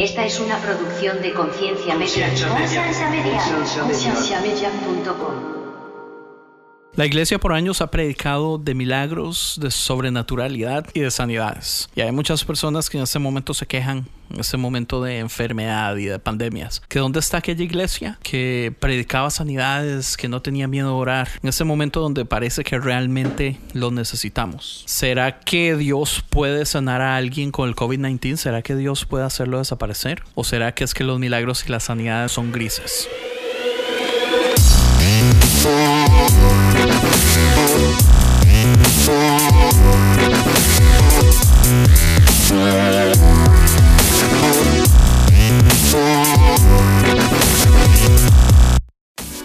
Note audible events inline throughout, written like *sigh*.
Esta es una producción de Conciencia Media. Conciencia Media. Concienciamedia.com. La iglesia por años ha predicado de milagros, de sobrenaturalidad y de sanidades. Y hay muchas personas que en este momento se quejan, en este momento de enfermedad y de pandemias, que dónde está aquella iglesia que predicaba sanidades, que no tenía miedo a orar, en este momento donde parece que realmente lo necesitamos. ¿Será que Dios puede sanar a alguien con el COVID-19? ¿Será que Dios puede hacerlo desaparecer? ¿O será que es que los milagros y las sanidades son grises?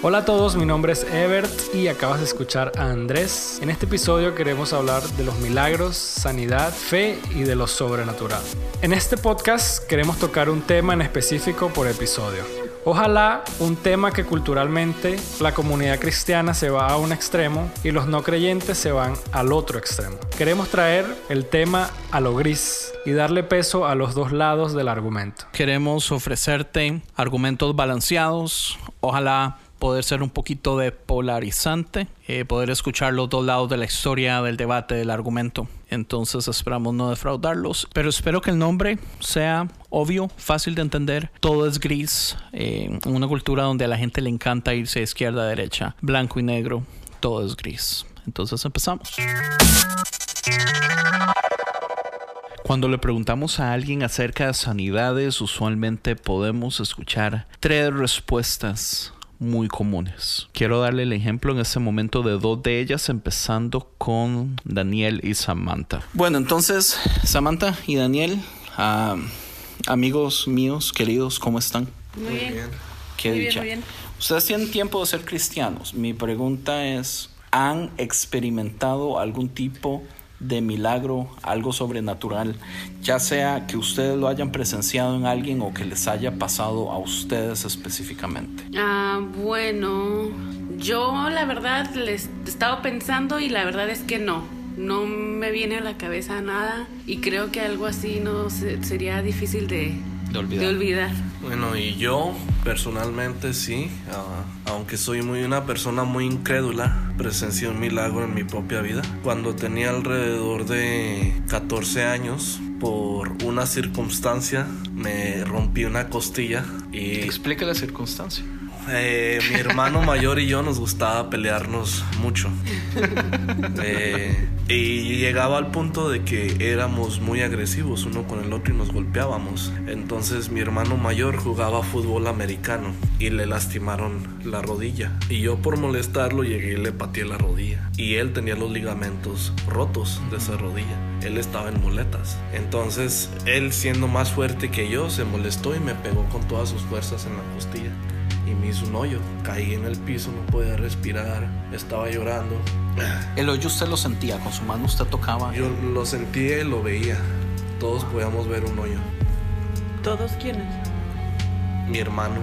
Hola a todos, mi nombre es Ebert y acabas de escuchar a Andrés. En este episodio queremos hablar de los milagros, sanidad, fe y de lo sobrenatural. En este podcast queremos tocar un tema en específico por episodio. Ojalá un tema que culturalmente la comunidad cristiana se va a un extremo y los no creyentes se van al otro extremo. Queremos traer el tema a lo gris y darle peso a los dos lados del argumento. Queremos ofrecerte argumentos balanceados, ojalá poder ser un poquito de polarizante, eh, poder escuchar los dos lados de la historia, del debate, del argumento. Entonces esperamos no defraudarlos, pero espero que el nombre sea obvio, fácil de entender. Todo es gris, eh, una cultura donde a la gente le encanta irse de izquierda a derecha, blanco y negro, todo es gris. Entonces empezamos. Cuando le preguntamos a alguien acerca de sanidades, usualmente podemos escuchar tres respuestas muy comunes. Quiero darle el ejemplo en este momento de dos de ellas, empezando con Daniel y Samantha. Bueno, entonces, Samantha y Daniel, ah, amigos míos, queridos, ¿cómo están? Muy, bien. Qué Muy bien, dicha. muy bien. Ustedes tienen tiempo de ser cristianos. Mi pregunta es, ¿han experimentado algún tipo de milagro, algo sobrenatural, ya sea que ustedes lo hayan presenciado en alguien o que les haya pasado a ustedes específicamente? Ah, bueno, yo la verdad les estaba pensando y la verdad es que no. No me viene a la cabeza nada y creo que algo así no se- sería difícil de, De olvidar. de olvidar. Bueno, y yo personalmente sí, ah, aunque soy muy una persona muy incrédula, presencié un milagro en mi propia vida. Cuando tenía alrededor de 14 años, por una circunstancia, me rompí una costilla y Explica la circunstancia. Eh, mi hermano mayor y yo nos gustaba pelearnos mucho. Eh, y llegaba al punto de que éramos muy agresivos uno con el otro y nos golpeábamos. Entonces mi hermano mayor jugaba fútbol americano y le lastimaron la rodilla. Y yo por molestarlo llegué y le pateé la rodilla. Y él tenía los ligamentos rotos de esa rodilla. Él estaba en muletas. Entonces él siendo más fuerte que yo se molestó y me pegó con todas sus fuerzas en la costilla y me hizo un hoyo. Caí en el piso, no podía respirar, estaba llorando. El hoyo usted lo sentía, con su mano usted tocaba. Yo lo sentía y lo veía. Todos podíamos ver un hoyo. ¿Todos quiénes? Mi hermano,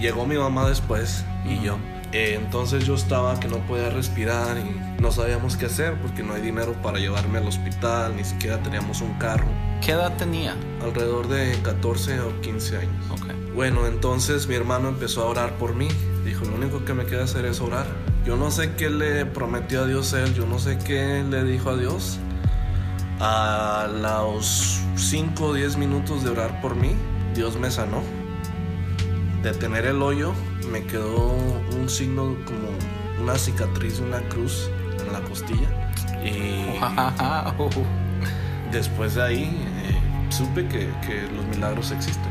llegó mi mamá después y yo. Eh, entonces yo estaba que no podía respirar y no sabíamos qué hacer porque no hay dinero para llevarme al hospital, ni siquiera teníamos un carro. ¿Qué edad tenía? Alrededor de 14 o 15 años. Ok. Bueno, entonces mi hermano empezó a orar por mí. Dijo, lo único que me queda hacer es orar. Yo no sé qué le prometió a Dios él, yo no sé qué le dijo a Dios. A los 5 o 10 minutos de orar por mí, Dios me sanó. De tener el hoyo, me quedó un signo como una cicatriz, una cruz en la costilla. Y *laughs* Wow. después de ahí eh, supe que, que los milagros existen.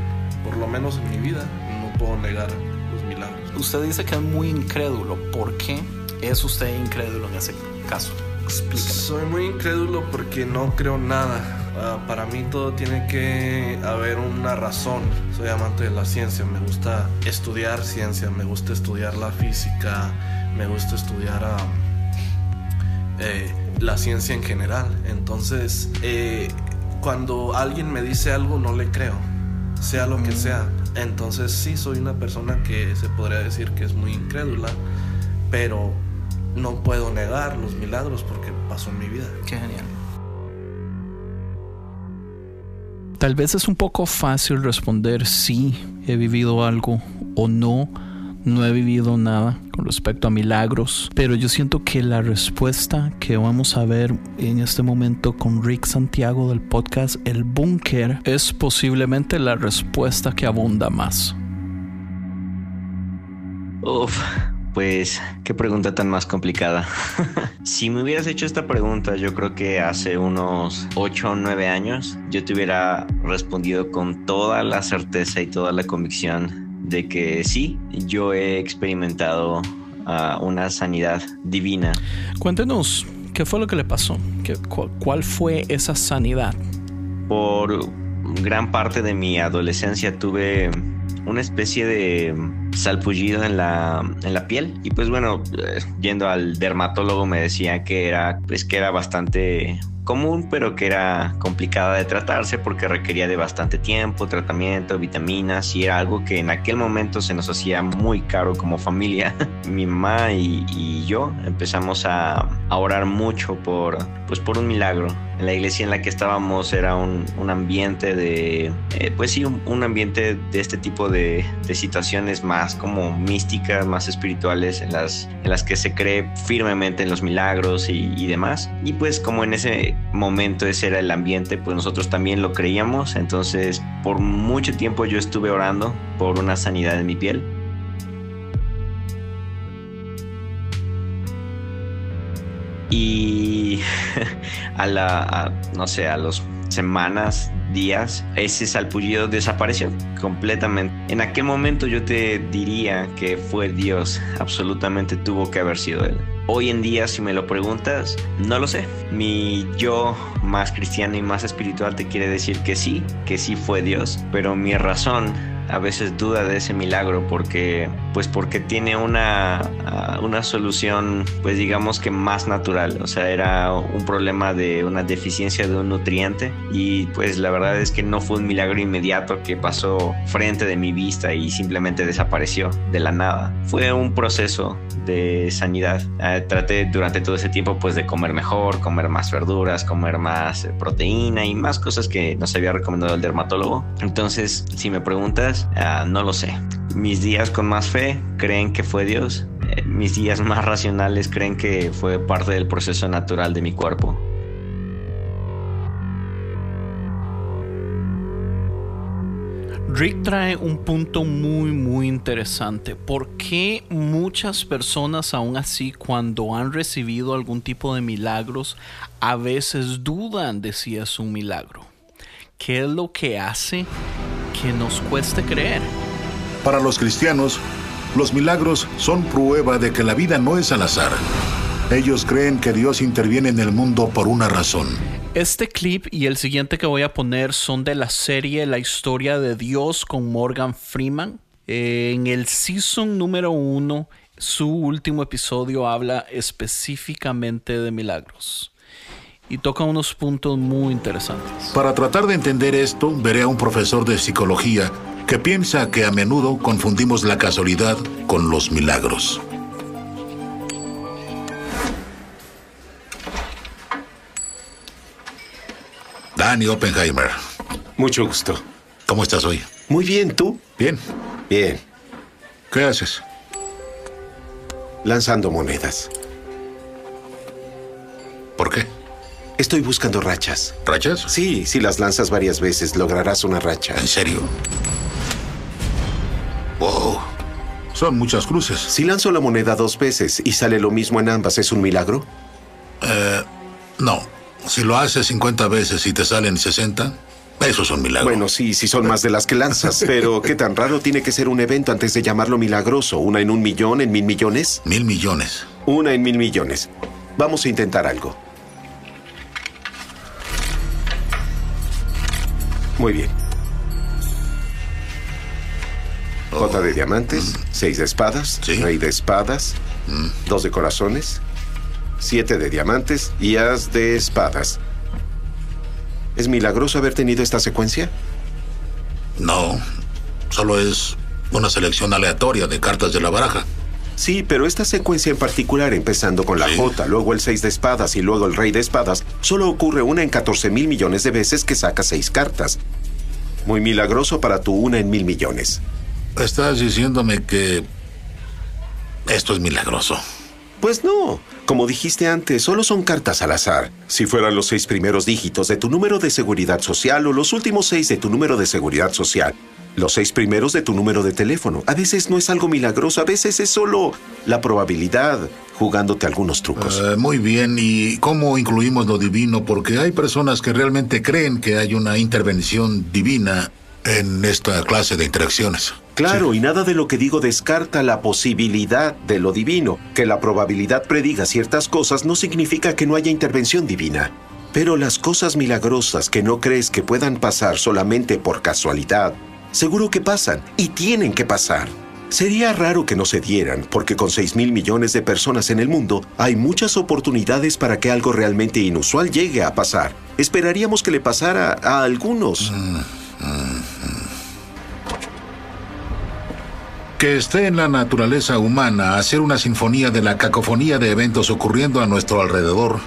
Por lo menos en mi vida no puedo negar los milagros. Usted dice que es muy incrédulo. ¿Por qué es usted incrédulo en ese caso? Explíqueme. Soy muy incrédulo porque no creo nada. Ah, para mí todo tiene que haber una razón. Soy amante de la ciencia, me gusta estudiar ciencia, me gusta estudiar la física, me gusta estudiar ah, eh, la ciencia en general. Entonces, eh, cuando alguien me dice algo, no le creo, sea lo que sea. Entonces, sí, soy una persona que se podría decir que es muy incrédula, pero no puedo negar los milagros porque pasó en mi vida. Qué genial. Tal vez es un poco fácil responder sí, he vivido algo o no, no he vivido nada con respecto a milagros, pero yo siento que la respuesta que vamos a ver en este momento con Rick Santiago del podcast El Búnker es posiblemente la respuesta que abunda más. Uf, pues qué pregunta tan más complicada. *laughs* si me hubieras hecho esta pregunta, yo creo que hace unos 8 o 9 años, yo te hubiera respondido con toda la certeza y toda la convicción de que sí, yo he experimentado uh, una sanidad divina. Cuéntenos, ¿qué fue lo que le pasó? ¿Qué, cuál, ¿Cuál fue esa sanidad? Por gran parte de mi adolescencia tuve una especie de salpullido en la, en la piel y pues bueno eh, yendo al dermatólogo me decía que era pues que era bastante común, pero que era complicada de tratarse porque requería de bastante tiempo, tratamiento, vitaminas y era algo que en aquel momento se nos hacía muy caro como familia. *laughs* Mi mamá y, yo empezamos a, a, orar mucho por, pues por un milagro. En la iglesia en la que estábamos era un, un ambiente de, eh, pues sí, un, ambiente de este tipo de, de, situaciones más como místicas, más espirituales, en las, en las que se cree firmemente en los milagros y, y demás. Y pues como en ese momento ese era el ambiente, pues nosotros también lo creíamos. Entonces, por mucho tiempo yo estuve orando por una sanidad en mi piel. Y *laughs* a la, no sé, a los semanas, días, ese salpullido desapareció completamente. En aquel momento yo te diría que fue Dios, absolutamente tuvo que haber sido Él. Hoy en día, si me lo preguntas, no lo sé. Mi yo más cristiano y más espiritual te quiere decir que sí, que sí fue Dios, pero mi razón a veces duda de ese milagro porque pues porque tiene una, uh, una solución pues digamos que más natural. O sea era un problema de una deficiencia de un nutriente y pues la verdad es que no fue un milagro inmediato que pasó frente de mi vista y simplemente desapareció de la nada. Fue un proceso de sanidad. Uh, traté durante todo ese tiempo pues de comer mejor comer más verduras comer más proteína y más cosas que nos había recomendado el dermatólogo. Entonces si me preguntas Uh, no lo sé. Mis días con más fe creen que fue Dios. Eh, mis días más racionales creen que fue parte del proceso natural de mi cuerpo. Rick trae un punto muy muy interesante. ¿Por qué muchas personas aún así cuando han recibido algún tipo de milagros a veces dudan de si es un milagro? ¿Qué es lo que hace que nos cueste creer? Para los cristianos, los milagros son prueba de que la vida no es al azar. Ellos creen que Dios interviene en el mundo por una razón. Este clip y el siguiente que voy a poner son de la serie La historia de Dios con Morgan Freeman. Eh, en el season número uno, su último episodio habla específicamente de milagros y toca unos puntos muy interesantes. Para tratar de entender esto, veré a un profesor de psicología que piensa que a menudo confundimos la casualidad con los milagros. Danny Oppenheimer. Mucho gusto. ¿Cómo estás hoy? Muy bien, ¿tú? Bien. Bien. ¿Qué haces? Lanzando monedas. ¿Por qué? Estoy buscando rachas. ¿Rachas? Sí, si las lanzas varias veces, lograrás una racha. ¿En serio? Wow. Son muchas cruces. Si lanzo la moneda dos veces y sale lo mismo en ambas, ¿es un milagro? Eh, no. Si lo haces 50 veces y te salen 60, eso es un milagro. Bueno, sí, si son más de las que lanzas. *laughs* Pero, ¿qué tan raro tiene que ser un evento antes de llamarlo milagroso? ¿Una en un millón, en mil millones? Mil millones. Una en mil millones. Vamos a intentar algo. Muy bien. Jota de diamantes, seis de espadas, Sí. rey de espadas, dos de corazones, siete de diamantes y as de espadas. ¿Es milagroso haber tenido esta secuencia? No. Solo es una selección aleatoria de cartas de la baraja. Sí, pero esta secuencia en particular, empezando con la Sí. J, luego el 6 de espadas y luego el rey de espadas, solo ocurre una en 14 mil millones de veces que saca seis cartas. Muy milagroso para tu una en mil millones. Estás diciéndome que esto es milagroso. Pues no. Como dijiste antes, solo son cartas al azar. Si fueran los seis primeros dígitos de tu número de seguridad social o los últimos seis de tu número de seguridad social, los seis primeros de tu número de teléfono. A veces no es algo milagroso, a veces es solo la probabilidad jugándote algunos trucos. Eh, muy bien, ¿y cómo incluimos lo divino? Porque hay personas que realmente creen que hay una intervención divina en esta clase de interacciones. Claro, y nada de lo que digo descarta la posibilidad de lo divino. Que la probabilidad prediga ciertas cosas no significa que no haya intervención divina. Pero las cosas milagrosas que no crees que puedan pasar solamente por casualidad, seguro que pasan y tienen que pasar. Sería raro que no se dieran, porque con 6 mil millones de personas en el mundo, hay muchas oportunidades para que algo realmente inusual llegue a pasar. Esperaríamos que le pasara a algunos. Que esté en la naturaleza humana hacer una sinfonía de la cacofonía de eventos ocurriendo a nuestro alrededor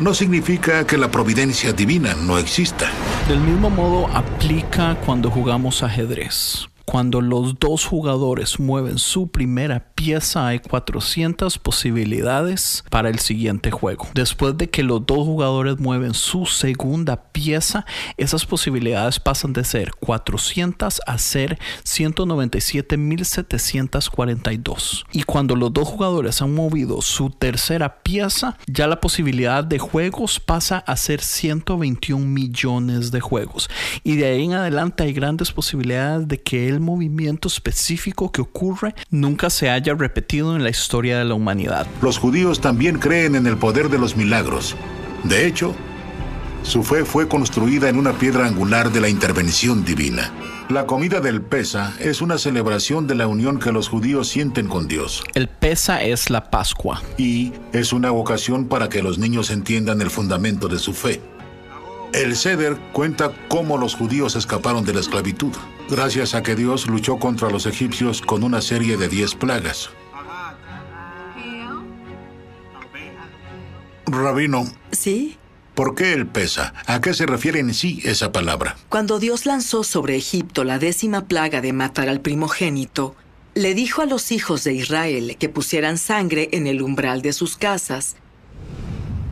no significa que la providencia divina no exista. Del mismo modo aplica cuando jugamos ajedrez. Cuando los dos jugadores mueven su primera pieza hay 400 posibilidades para el siguiente juego. Después de que los dos jugadores mueven su segunda pieza, esas posibilidades pasan de ser 400 a ser 197.742. Y cuando los dos jugadores han movido su tercera pieza, ya la posibilidad de juegos pasa a ser 121 millones de juegos. Y de ahí en adelante hay grandes posibilidades de que movimiento específico que ocurre nunca se haya repetido en la historia de la humanidad. Los judíos también creen en el poder de los milagros. De hecho, su fe fue construida en una piedra angular de la intervención divina. La comida del Pesa es una celebración de la unión que los judíos sienten con Dios. El Pesa es la Pascua. Y es una ocasión para que los niños entiendan el fundamento de su fe. El Seder cuenta cómo los judíos escaparon de la esclavitud, gracias a que Dios luchó contra los egipcios con una serie de diez plagas. Rabino, ¿Sí? ¿por qué el pesa? ¿A qué se refiere en sí esa palabra? Cuando Dios lanzó sobre Egipto la décima plaga de matar al primogénito, le dijo a los hijos de Israel que pusieran sangre en el umbral de sus casas.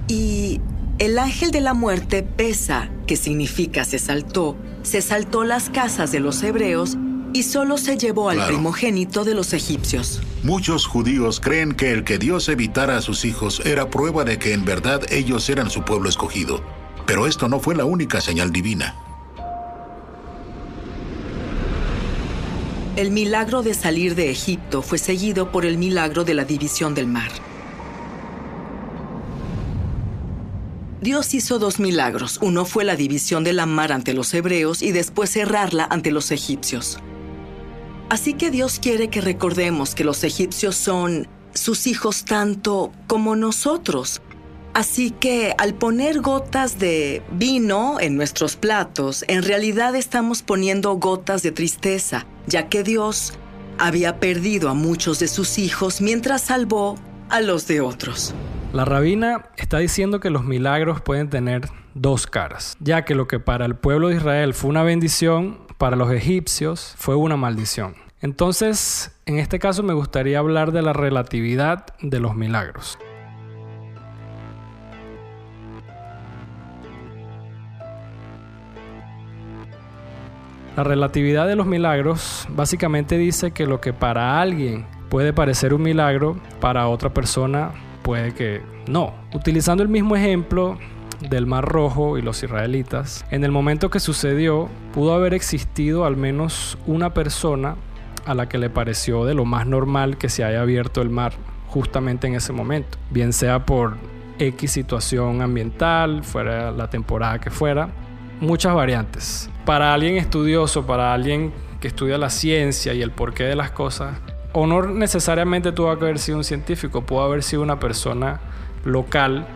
Y el ángel de la muerte pesa, que significa se saltó, se saltó las casas de los hebreos y solo se llevó al Claro. primogénito de los egipcios. Muchos judíos creen que el que Dios evitara a sus hijos era prueba de que en verdad ellos eran su pueblo escogido. Pero esto no fue la única señal divina. El milagro de salir de Egipto fue seguido por el milagro de la división del mar. Dios hizo dos milagros. Uno fue la división de la mar ante los hebreos y después cerrarla ante los egipcios. Así que Dios quiere que recordemos que los egipcios son sus hijos tanto como nosotros. Así que al poner gotas de vino en nuestros platos, en realidad estamos poniendo gotas de tristeza, ya que Dios había perdido a muchos de sus hijos mientras salvó a los de otros. La rabina está diciendo que los milagros pueden tener dos caras, ya que lo que para el pueblo de Israel fue una bendición, para los egipcios fue una maldición. Entonces, en este caso me gustaría hablar de la relatividad de los milagros. La relatividad de los milagros básicamente dice que lo que para alguien puede parecer un milagro, para otra persona puede que no. Utilizando el mismo ejemplo del Mar Rojo y los israelitas, en el momento que sucedió pudo haber existido al menos una persona a la que le pareció de lo más normal que se haya abierto el mar justamente en ese momento, bien sea por X situación ambiental, fuera la temporada que fuera, muchas variantes. Para alguien estudioso, para alguien que estudia la ciencia y el porqué de las cosas, o no necesariamente tuvo que haber sido un científico, pudo haber sido una persona local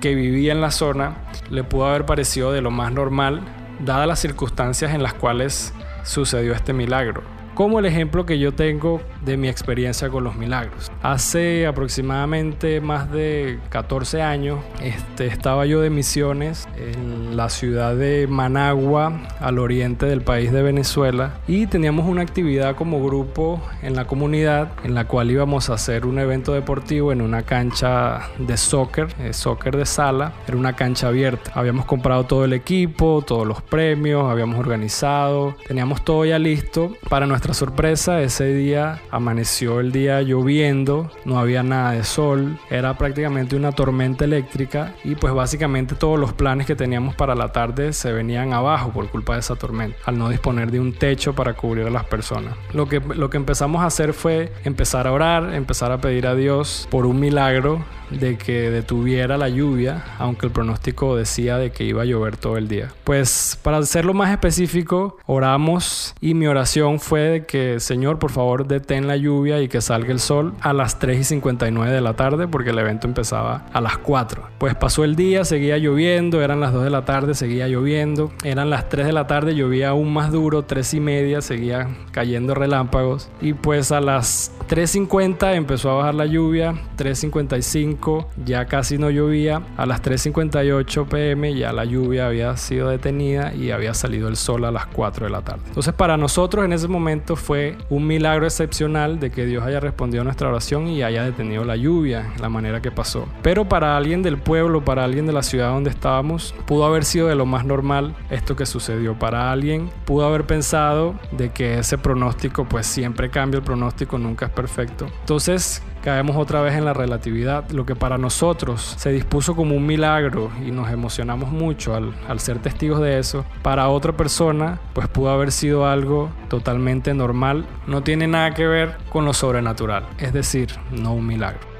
que vivía en la zona, le pudo haber parecido de lo más normal, dadas las circunstancias en las cuales sucedió este milagro. Como el ejemplo que yo tengo de mi experiencia con los milagros. Hace aproximadamente más de 14 años este, estaba yo de misiones en la ciudad de Managua, al oriente del país de Venezuela, y teníamos una actividad como grupo en la comunidad en la cual íbamos a hacer un evento deportivo en una cancha de soccer, eh, soccer de sala, era una cancha abierta. Habíamos comprado todo el equipo, todos los premios, habíamos organizado, teníamos todo ya listo. Para nuestra sorpresa, ese día Amaneció el día lloviendo, no había nada de sol, era prácticamente una tormenta eléctrica y pues básicamente todos los planes que teníamos para la tarde se venían abajo por culpa de esa tormenta, al no disponer de un techo para cubrir a las personas. Lo que, lo que empezamos a hacer fue empezar a orar, empezar a pedir a Dios por un milagro de que detuviera la lluvia, aunque el pronóstico decía de que iba a llover todo el día. Pues para hacerlo más específico, oramos y mi oración fue de que Señor, por favor, detén la lluvia y que salga el sol a las 3 y 59 de la tarde porque el evento empezaba a las 4. Pues pasó el día, seguía lloviendo, eran las 2 de la tarde, seguía lloviendo, eran las 3 de la tarde, llovía aún más duro, 3 y media, seguía cayendo relámpagos y pues a las 3.50 empezó a bajar la lluvia, 3.55 ya casi no llovía. A las 3.58 pm ya la lluvia había sido detenida y había salido el sol a las 4 de la tarde. Entonces para nosotros en ese momento fue un milagro excepcional de que Dios haya respondido a nuestra oración y haya detenido la lluvia, la manera que pasó. Pero para alguien del pueblo, para alguien de la ciudad donde estábamos, pudo haber sido de lo más normal esto que sucedió. Para alguien pudo haber pensado de que ese pronóstico pues siempre cambia, el pronóstico nunca es perfecto. Entonces caemos otra vez en la relatividad. Que para nosotros se dispuso como un milagro y nos emocionamos mucho al, al ser testigos de eso, para otra persona pues pudo haber sido algo totalmente normal. No tiene nada que ver con lo sobrenatural, es decir, no un milagro.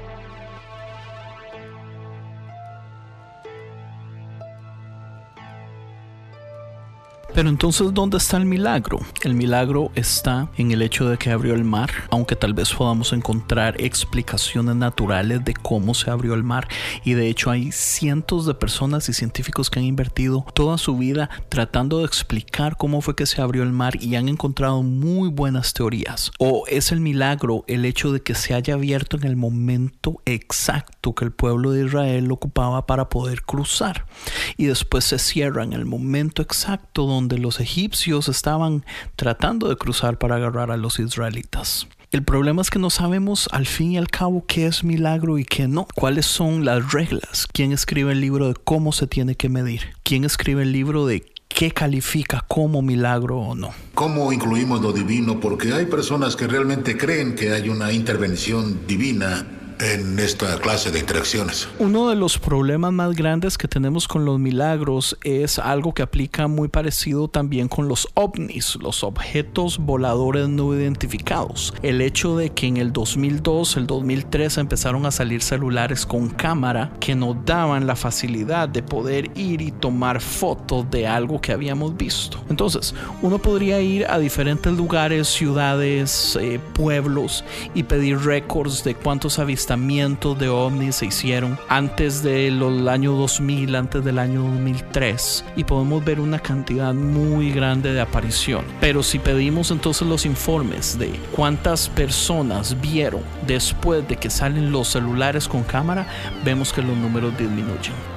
Pero entonces, ¿dónde está el milagro? El milagro está en el hecho de que abrió el mar, aunque tal vez podamos encontrar explicaciones naturales de cómo se abrió el mar. Y de hecho hay cientos de personas y científicos que han invertido toda su vida tratando de explicar cómo fue que se abrió el mar y han encontrado muy buenas teorías. O es el milagro el hecho de que se haya abierto en el momento exacto que el pueblo de Israel ocupaba para poder cruzar. Y después se cierra en el momento exacto donde donde los egipcios estaban tratando de cruzar para agarrar a los israelitas. El problema es que no sabemos al fin y al cabo qué es milagro y qué no. ¿Cuáles son las reglas? ¿Quién escribe el libro de cómo se tiene que medir? ¿Quién escribe el libro de qué califica como milagro o no? ¿Cómo incluimos lo divino? Porque hay personas que realmente creen que hay una intervención divina en esta clase de interacciones. Uno de los problemas más grandes que tenemos con los milagros es algo que aplica muy parecido también con los ovnis, los objetos voladores no identificados. El hecho de que en el 2002, el 2003 empezaron a salir celulares con cámara que nos daban la facilidad de poder ir y tomar fotos de algo que habíamos visto. Entonces, uno podría ir a diferentes lugares, ciudades, eh, pueblos y pedir récords de cuántos avistamientos de ovnis se hicieron antes del año 2000, antes del año 2003 y podemos ver una cantidad muy grande de aparición. Pero si pedimos entonces los informes de cuántas personas vieron después de que salen los celulares con cámara, vemos que los números disminuyen.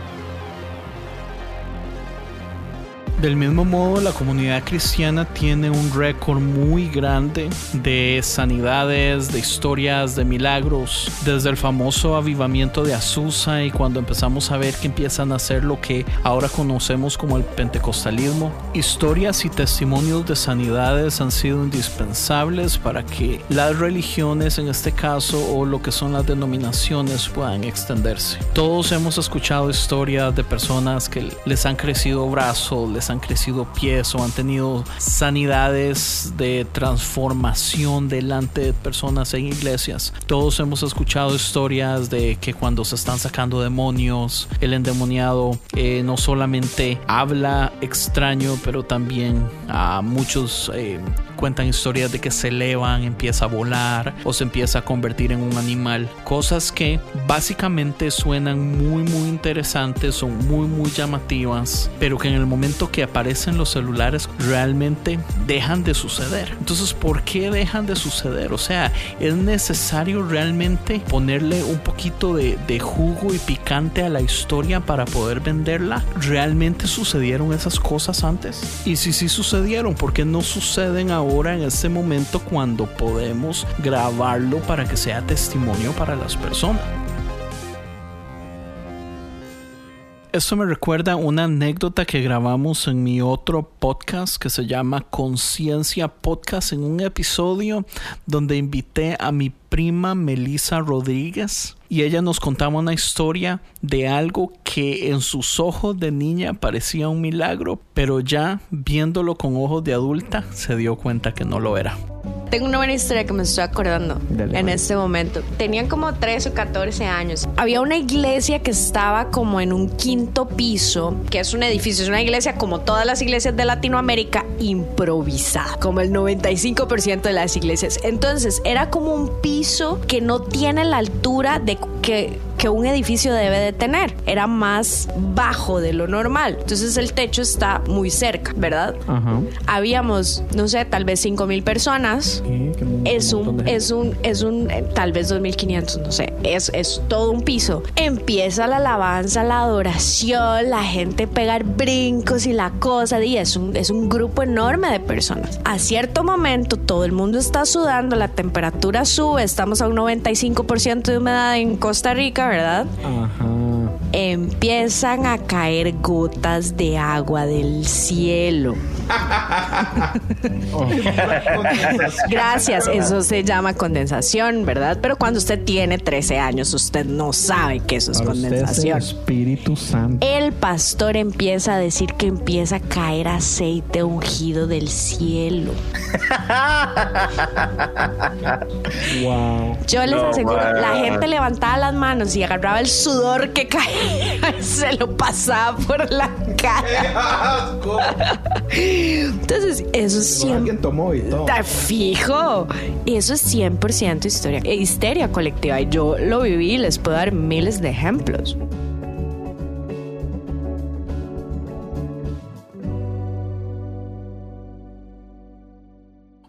Del mismo modo, la comunidad cristiana tiene un récord muy grande de sanidades, de historias, de milagros, desde el famoso avivamiento de Azusa y cuando empezamos a ver que empiezan a hacer lo que ahora conocemos como el pentecostalismo. Historias y testimonios de sanidades han sido indispensables para que las religiones, en este caso, o lo que son las denominaciones, puedan extenderse. Todos hemos escuchado historias de personas que les han crecido brazos, les han crecido pies o han tenido sanidades de transformación delante de personas en iglesias. Todos hemos escuchado historias de que cuando se están sacando demonios, el endemoniado eh, no solamente habla extraño, pero también a muchos eh, cuentan historias de que se elevan, empieza a volar o se empieza a convertir en un animal. Cosas que básicamente suenan muy muy interesantes, son muy muy llamativas, pero que en el momento que aparecen los celulares realmente dejan de suceder. Entonces, ¿por qué dejan de suceder? O sea, es necesario realmente ponerle un poquito de, de jugo y picante a la historia para poder venderla. ¿Realmente sucedieron esas cosas antes? Y si sí sucedieron, ¿por qué no suceden ahora en este momento cuando podemos grabarlo para que sea testimonio para las personas? Esto me recuerda una anécdota que grabamos en mi otro podcast que se llama Conciencia Podcast en un episodio donde invité a mi prima Melissa Rodríguez y ella nos contaba una historia de algo que en sus ojos de niña parecía un milagro, pero ya viéndolo con ojos de adulta se dio cuenta que no lo era. Tengo una buena historia que me estoy acordando en este momento. Tenían como 13 o 14 años. Había una iglesia que estaba como en un quinto piso, que es un edificio, es una iglesia como todas las iglesias de Latinoamérica, improvisada, como el 95% de las iglesias. Entonces era como un piso que no tiene la altura de que que un edificio debe de tener. Era más bajo de lo normal. Entonces el techo está muy cerca, ¿verdad? Habíamos, no sé, tal vez 5 mil personas. Es un, es un, es un, eh, tal vez 2.500, no sé. Es, es todo un piso. Empieza la alabanza, la adoración, la gente pegar brincos y la cosa. Y es un, es un grupo enorme de personas. A cierto momento todo el mundo está sudando, la temperatura sube, estamos a un 95% de humedad en Costa Rica, ¿verdad? Ajá. Empiezan a caer gotas de agua del cielo. *laughs* Gracias, eso se llama condensación, ¿verdad? Pero cuando usted tiene 13 años, usted no sabe que eso es condensación. el Espíritu Santo. El pastor empieza a decir que empieza a caer aceite ungido del cielo. *laughs* wow. Yo les aseguro, la gente levantaba las manos y agarraba el sudor que caía *laughs* se lo pasaba por la cara. Entonces, eso es. Alguien tomó y todo. Está fijo. Eso es 100% historia, histeria colectiva. Y yo lo viví y les puedo dar miles de ejemplos.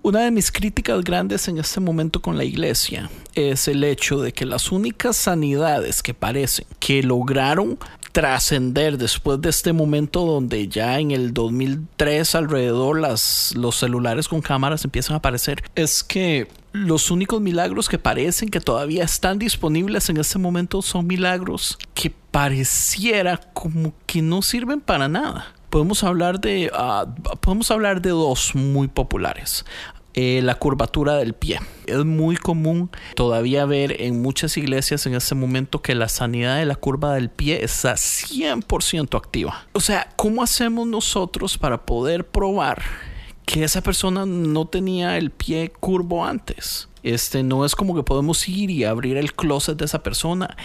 Una de mis críticas grandes en este momento con la iglesia es el hecho de que las únicas sanidades que parecen que lograron trascender después de este momento donde ya en el 2003 alrededor las, los celulares con cámaras empiezan a aparecer es que los únicos milagros que parecen que todavía están disponibles en este momento son milagros que pareciera como que no sirven para nada. Podemos hablar de ah, podemos hablar de dos muy populares eh, la curvatura del pie. Es muy común todavía ver en muchas iglesias en este momento que la sanidad de la curva del pie está 100% activa. O sea, ¿cómo hacemos nosotros para poder probar que esa persona no tenía el pie curvo antes? Este no es como que podemos ir y abrir el closet de esa persona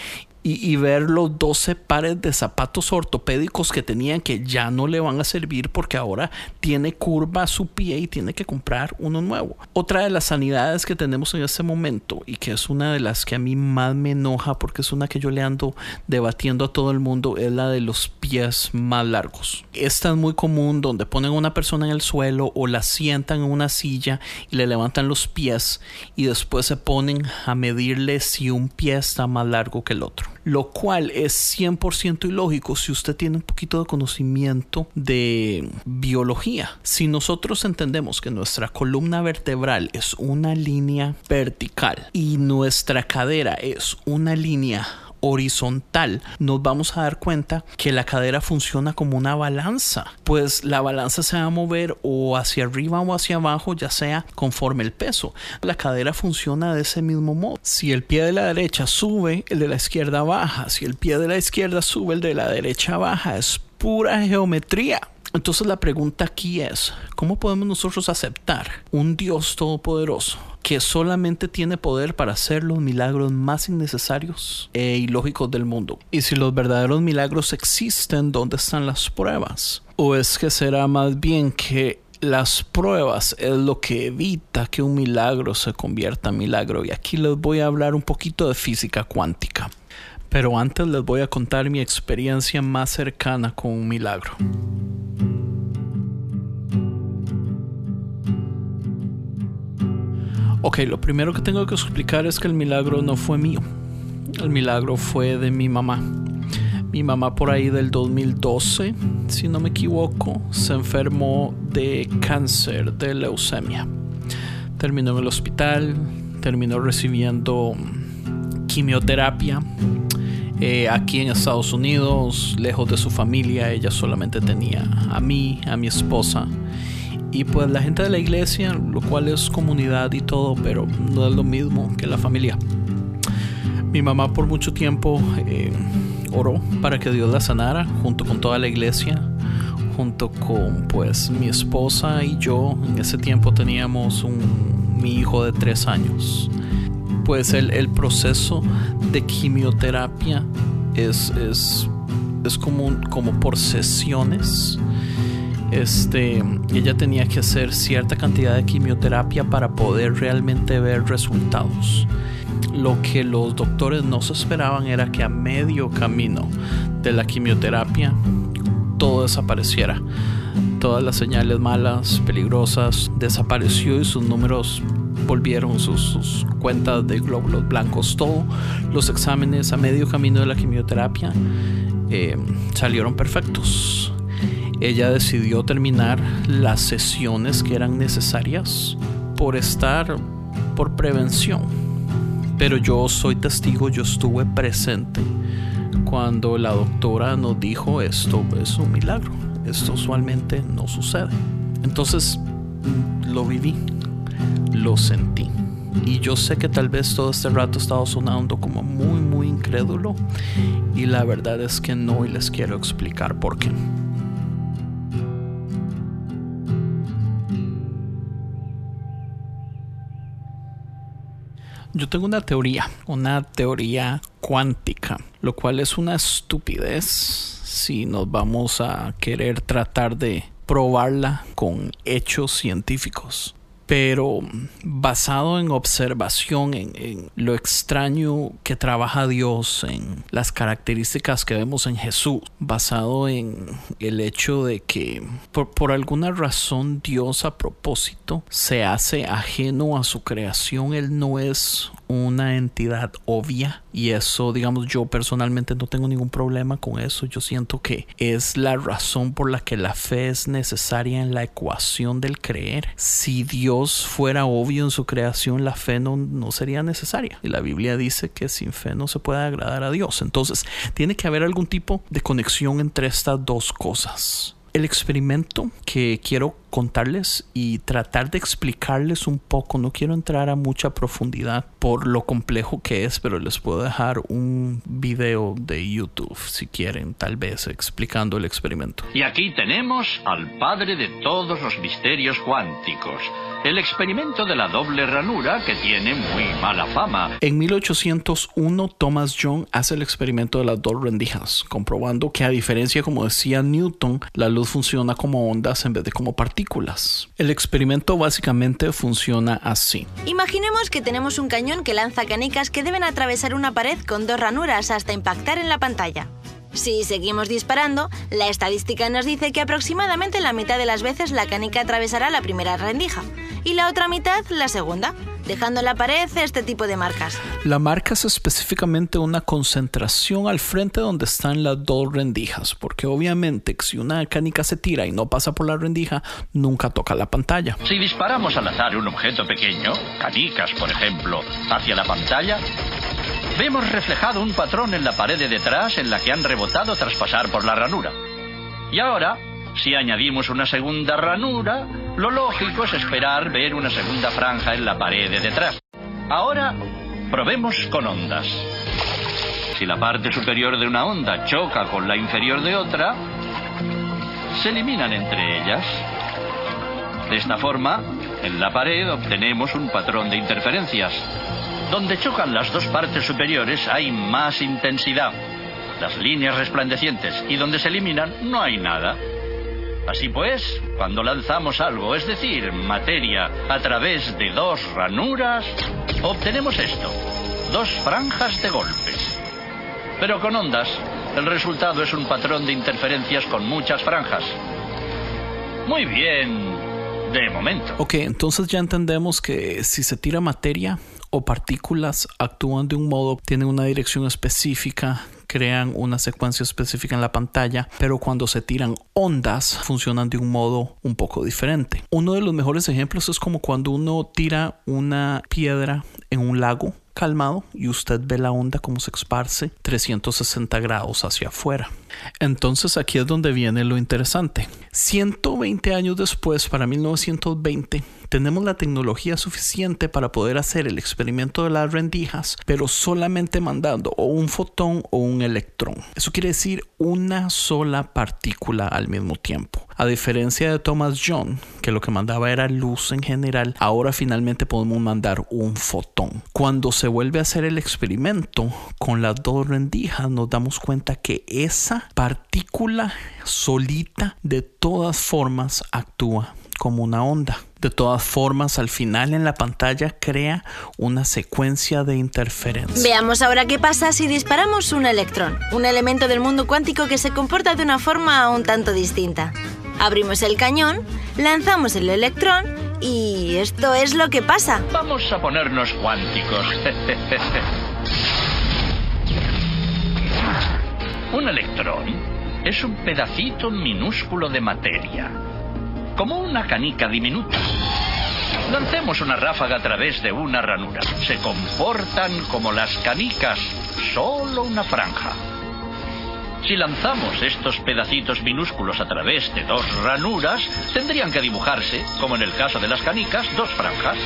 y, ver los 12 pares de zapatos ortopédicos que tenían que ya no le van a servir porque ahora tiene curva su pie y tiene que comprar uno nuevo. Otra de las sanidades que tenemos en este momento y que es una de las que a mí más me enoja porque es una que yo le ando debatiendo a todo el mundo es la de los pies más largos. Esta es muy común donde ponen a una persona en el suelo o la sientan en una silla y le levantan los pies después se ponen a medirle si un pie está más largo que el otro lo cual es 100% ilógico si usted tiene un poquito de conocimiento de biología. Si nosotros entendemos que nuestra columna vertebral es una línea vertical y nuestra cadera es una línea horizontal, nos vamos a dar cuenta que la cadera funciona como una balanza, pues la balanza se va a mover o hacia arriba o hacia abajo, ya sea conforme el peso. La cadera funciona de ese mismo modo. Si el pie de la derecha sube, el de la izquierda baja. Si el pie de la izquierda sube, el de la derecha baja. Es pura geometría. Entonces la pregunta aquí es, ¿cómo podemos nosotros aceptar un Dios todopoderoso que solamente tiene poder para hacer los milagros más innecesarios e ilógicos del mundo? Y si los verdaderos milagros existen, ¿dónde están las pruebas? ¿O es que será más bien que las pruebas es lo que evita que un milagro se convierta en milagro? Y aquí les voy a hablar un poquito de física cuántica. Pero antes les voy a contar mi experiencia más cercana con un milagro. Ok, lo primero que tengo que explicar es que el milagro no fue mío. El milagro fue de mi mamá. Mi mamá por ahí del 2012, si no me equivoco, se enfermó de cáncer, de leucemia. Terminó en el hospital, terminó recibiendo quimioterapia. Eh, aquí en Estados Unidos, lejos de su familia, ella solamente tenía a mí, a mi esposa y pues la gente de la iglesia, lo cual es comunidad y todo, pero no es lo mismo que la familia. Mi mamá por mucho tiempo eh, oró para que Dios la sanara junto con toda la iglesia, junto con pues mi esposa y yo. En ese tiempo teníamos un, mi hijo de tres años. Pues el, el proceso de quimioterapia es, es, es como, como por sesiones este, ella tenía que hacer cierta cantidad de quimioterapia para poder realmente ver resultados. Lo que los doctores no se esperaban era que a medio camino de la quimioterapia todo desapareciera. Todas las señales malas, peligrosas, desapareció y sus números volvieron, sus, cuentas de glóbulos blancos, todos los exámenes a medio camino de la quimioterapia eh, salieron perfectos ella decidió terminar las sesiones que eran necesarias por estar por prevención. Pero yo soy testigo, yo estuve presente cuando la doctora nos dijo esto es un milagro, esto usualmente no sucede. Entonces lo viví, lo sentí. Y yo sé que tal vez todo este rato estaba sonando como muy, muy incrédulo. Y la verdad es que no, y les quiero explicar por qué. Yo tengo una teoría, una teoría cuántica, lo cual es una estupidez si nos vamos a querer tratar de probarla con hechos científicos pero basado en observación, en, lo extraño que trabaja Dios, en las características que vemos en Jesús, basado en el hecho de que por, por alguna razón Dios a propósito se hace ajeno a su creación, Él no es una entidad obvia y eso digamos yo personalmente no tengo ningún problema con eso. Yo siento que es la razón por la que la fe es necesaria en la ecuación del creer. Si Dios fuera obvio en su creación la fe no, no sería necesaria. Y la Biblia dice que sin fe no se puede agradar a Dios. Entonces tiene que haber algún tipo de conexión entre estas dos cosas. El experimento que quiero contarles y tratar de explicarles un poco. No quiero entrar a mucha profundidad por lo complejo que es, pero les puedo dejar un video de YouTube si quieren, tal vez explicando el experimento. Y aquí tenemos al padre de todos los misterios cuánticos el experimento de la doble ranura que tiene muy mala fama. En 1801, Thomas Young hace el experimento de las dos rendijas, comprobando que a diferencia, como decía Newton, la luz funciona como ondas en vez de como partículas. El experimento básicamente funciona así. Imaginemos que tenemos un cañón que lanza canicas que deben atravesar una pared con dos ranuras hasta impactar en la pantalla. Si seguimos disparando, la estadística nos dice que aproximadamente la mitad de las veces la canica atravesará la primera rendija y la otra mitad la segunda, dejando en la pared este tipo de marcas. La marca es específicamente una concentración al frente donde están las dos rendijas, porque obviamente si una canica se tira y no pasa por la rendija, nunca toca la pantalla. Si disparamos al azar un objeto pequeño, canicas por ejemplo, hacia la pantalla, Vemos reflejado un patrón en la pared de detrás en la que han rebotado tras pasar por la ranura. Y ahora, si añadimos una segunda ranura, lo lógico es esperar ver una segunda franja en la pared de detrás. Ahora, probemos con ondas. Si la parte superior de una onda choca con la inferior de otra, se eliminan entre ellas. De esta forma, en la pared obtenemos un patrón de interferencias. Donde chocan las dos partes superiores hay más intensidad, las líneas resplandecientes, y donde se eliminan no hay nada. Así pues, cuando lanzamos algo, es decir, materia, a través de dos ranuras, obtenemos esto, dos franjas de golpes. Pero con ondas, el resultado es un patrón de interferencias con muchas franjas. Muy bien, De momento. Ok, entonces ya entendemos que si se tira materia o partículas actúan de un modo, tienen una dirección específica, crean una secuencia específica en la pantalla, pero cuando se tiran ondas funcionan de un modo un poco diferente. Uno de los mejores ejemplos es como cuando uno tira una piedra en un lago calmado y usted ve la onda como se esparce 360 grados hacia afuera. Entonces aquí es donde viene lo interesante. 120 años después, para 1920, tenemos la tecnología suficiente para poder hacer el experimento de las rendijas, pero solamente mandando o un fotón o un electrón. Eso quiere decir una sola partícula al mismo tiempo. A diferencia de Thomas John, que lo que mandaba era luz en general, ahora finalmente podemos mandar un fotón. Cuando se vuelve a hacer el experimento con las dos rendijas, nos damos cuenta que esa partícula solita de todas formas actúa como una onda. De todas formas, al final en la pantalla crea una secuencia de interferencia. Veamos ahora qué pasa si disparamos un electrón, un elemento del mundo cuántico que se comporta de una forma un tanto distinta. Abrimos el cañón, lanzamos el electrón y esto es lo que pasa. Vamos a ponernos cuánticos. *laughs* un electrón es un pedacito minúsculo de materia como una canica diminuta. Lancemos una ráfaga a través de una ranura. Se comportan como las canicas, solo una franja. Si lanzamos estos pedacitos minúsculos a través de dos ranuras, tendrían que dibujarse, como en el caso de las canicas, dos franjas.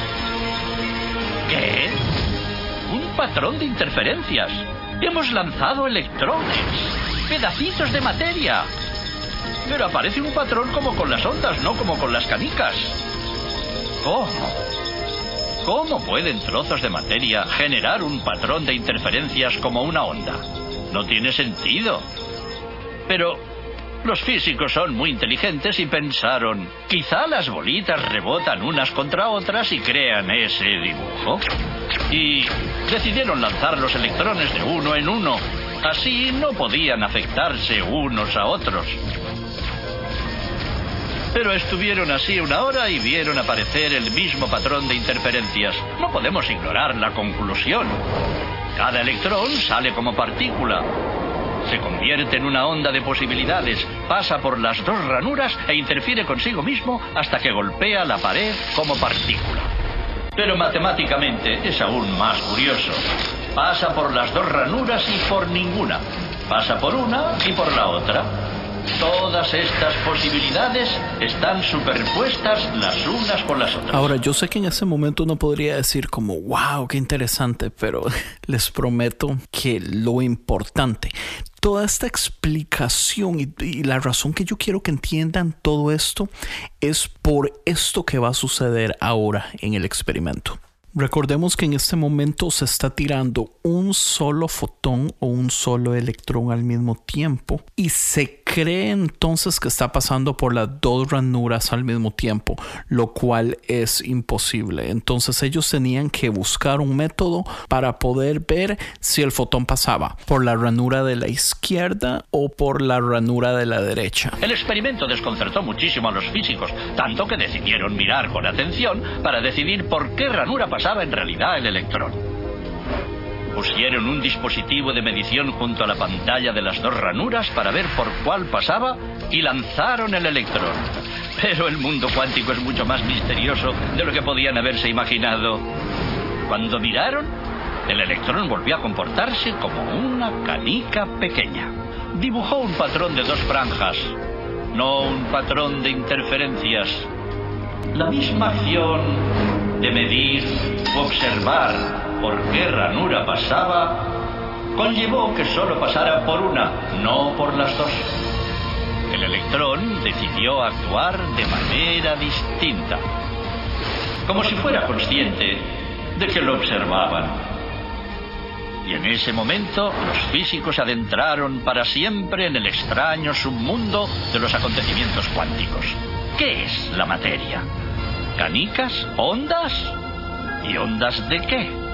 ¿Qué? Un patrón de interferencias. Hemos lanzado electrones, pedacitos de materia, pero aparece un patrón como con las ondas, no como con las canicas. ¿Cómo? ¿Cómo pueden trozos de materia generar un patrón de interferencias como una onda? No tiene sentido. Pero los físicos son muy inteligentes y pensaron, quizá las bolitas rebotan unas contra otras y crean ese dibujo. Y decidieron lanzar los electrones de uno en uno. Así no podían afectarse unos a otros. Pero estuvieron así una hora y vieron aparecer el mismo patrón de interferencias. No podemos ignorar la conclusión. Cada electrón sale como partícula. Se convierte en una onda de posibilidades, pasa por las dos ranuras e interfiere consigo mismo hasta que golpea la pared como partícula. Pero matemáticamente es aún más curioso. Pasa por las dos ranuras y por ninguna. Pasa por una y por la otra. Todas estas posibilidades están superpuestas las unas con las otras. Ahora, yo sé que en ese momento uno podría decir como, wow, qué interesante, pero *laughs* les prometo que lo importante, toda esta explicación y, y, la razón que yo quiero que entiendan todo esto es por esto que va a suceder ahora en el experimento. Recordemos que en este momento se está tirando un solo fotón o un solo electrón al mismo tiempo y se cree entonces que está pasando por las dos ranuras al mismo tiempo, lo cual es imposible. Entonces ellos tenían que buscar un método para poder ver si el fotón pasaba por la ranura de la izquierda o por la ranura de la derecha. El experimento desconcertó muchísimo a los físicos, tanto que decidieron mirar con atención para decidir por qué ranura pasaba en realidad el electrón. Pusieron un dispositivo de medición junto a la pantalla de las dos ranuras para ver por cuál pasaba y lanzaron el electrón. Pero el mundo cuántico es mucho más misterioso de lo que podían haberse imaginado. Cuando miraron, el electrón volvió a comportarse como una canica pequeña. Dibujó un patrón de dos franjas, no un patrón de interferencias. La misma acción de medir, observar por qué ranura pasaba, conllevó que solo pasara por una, no por las dos. El electrón decidió actuar de manera distinta, como si fuera consciente de que lo observaban. Y en ese momento los físicos adentraron para siempre en el extraño submundo de los acontecimientos cuánticos. ¿Qué es la materia? ¿Canicas? ¿Ondas? ¿Y ondas de qué?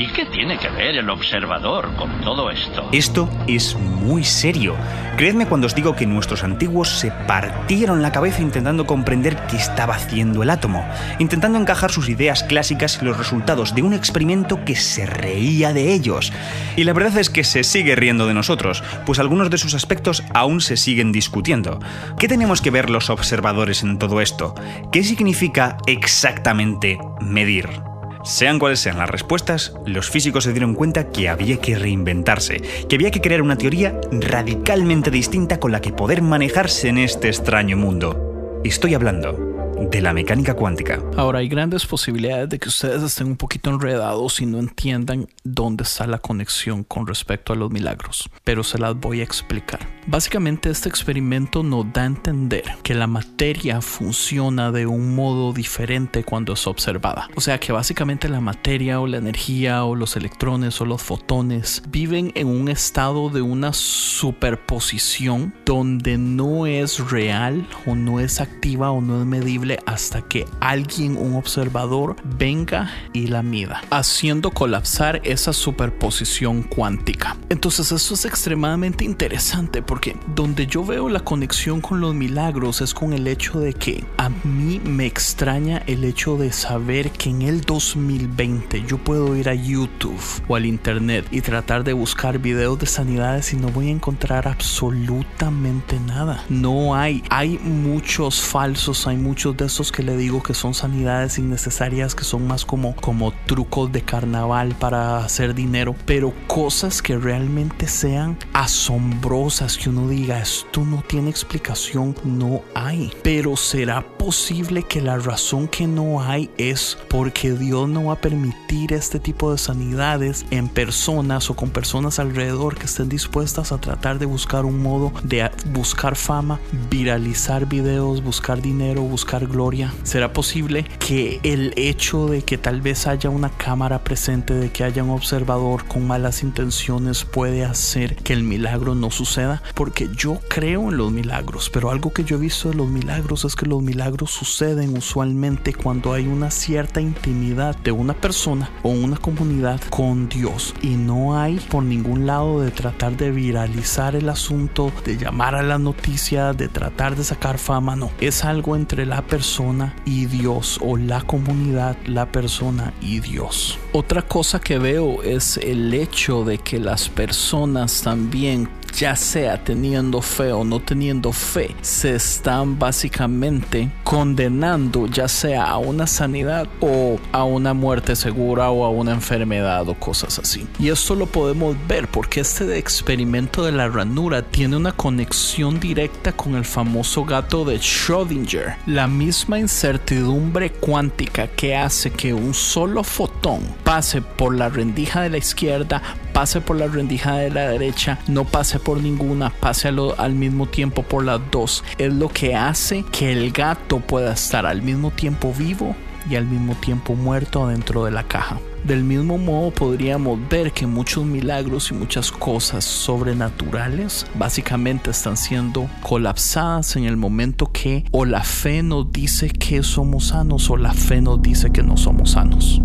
¿Y qué tiene que ver el observador con todo esto? Esto es muy serio. Creedme cuando os digo que nuestros antiguos se partieron la cabeza intentando comprender qué estaba haciendo el átomo, intentando encajar sus ideas clásicas y los resultados de un experimento que se reía de ellos. Y la verdad es que se sigue riendo de nosotros, pues algunos de sus aspectos aún se siguen discutiendo. ¿Qué tenemos que ver los observadores en todo esto? ¿Qué significa exactamente medir? Sean cuales sean las respuestas, los físicos se dieron cuenta que había que reinventarse, que había que crear una teoría radicalmente distinta con la que poder manejarse en este extraño mundo. Estoy hablando de la mecánica cuántica. Ahora hay grandes posibilidades de que ustedes estén un poquito enredados y no entiendan dónde está la conexión con respecto a los milagros, pero se las voy a explicar. Básicamente este experimento nos da a entender que la materia funciona de un modo diferente cuando es observada. O sea que básicamente la materia o la energía o los electrones o los fotones viven en un estado de una superposición donde no es real o no es activa o no es medible hasta que alguien, un observador, venga y la mida, haciendo colapsar esa superposición cuántica. Entonces eso es extremadamente interesante porque donde yo veo la conexión con los milagros es con el hecho de que a mí me extraña el hecho de saber que en el 2020 yo puedo ir a YouTube o al internet y tratar de buscar videos de sanidades y no voy a encontrar absolutamente nada. No hay, hay muchos falsos, hay muchos de esos que le digo que son sanidades innecesarias, que son más como, como trucos de carnaval para hacer dinero, pero cosas que realmente sean asombrosas, que uno diga, esto no tiene explicación, no hay. Pero será posible que la razón que no hay es porque Dios no va a permitir este tipo de sanidades en personas o con personas alrededor que estén dispuestas a tratar de buscar un modo de buscar fama, viralizar videos, buscar dinero, buscar gloria? ¿Será posible que el hecho de que tal vez haya una cámara presente, de que haya un observador con malas intenciones puede hacer que el milagro no suceda? Porque yo creo en los milagros, pero algo que yo he visto de los milagros es que los milagros suceden usualmente cuando hay una cierta intimidad de una persona o una comunidad con Dios y no hay por ningún lado de tratar de viralizar el asunto, de llamar a la noticia, de tratar de sacar fama, no, es algo entre la persona y Dios o la comunidad, la persona y Dios. Otra cosa que veo es el hecho de que las personas también ya sea teniendo fe o no teniendo fe, se están básicamente condenando ya sea a una sanidad o a una muerte segura o a una enfermedad o cosas así. Y esto lo podemos ver porque este experimento de la ranura tiene una conexión directa con el famoso gato de Schrödinger. La misma incertidumbre cuántica que hace que un solo fotón pase por la rendija de la izquierda, pase por la rendija de la derecha, no pase por ninguna, pase al mismo tiempo por las dos. Es lo que hace que el gato pueda estar al mismo tiempo vivo y al mismo tiempo muerto dentro de la caja. Del mismo modo podríamos ver que muchos milagros y muchas cosas sobrenaturales básicamente están siendo colapsadas en el momento que o la fe nos dice que somos sanos o la fe nos dice que no somos sanos.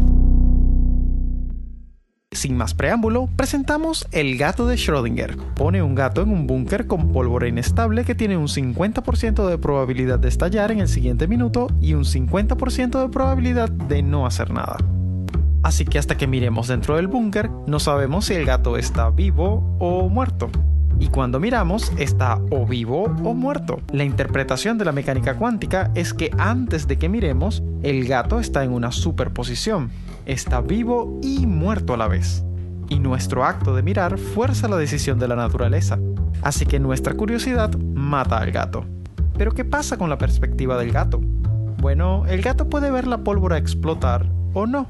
Sin más preámbulo, presentamos el gato de Schrödinger. Pone un gato en un búnker con pólvora inestable que tiene un 50% de probabilidad de estallar en el siguiente minuto y un 50% de probabilidad de no hacer nada. Así que hasta que miremos dentro del búnker, no sabemos si el gato está vivo o muerto. Y cuando miramos, está o vivo o muerto. La interpretación de la mecánica cuántica es que antes de que miremos, el gato está en una superposición está vivo y muerto a la vez. Y nuestro acto de mirar fuerza la decisión de la naturaleza. Así que nuestra curiosidad mata al gato. Pero ¿qué pasa con la perspectiva del gato? Bueno, el gato puede ver la pólvora explotar o no.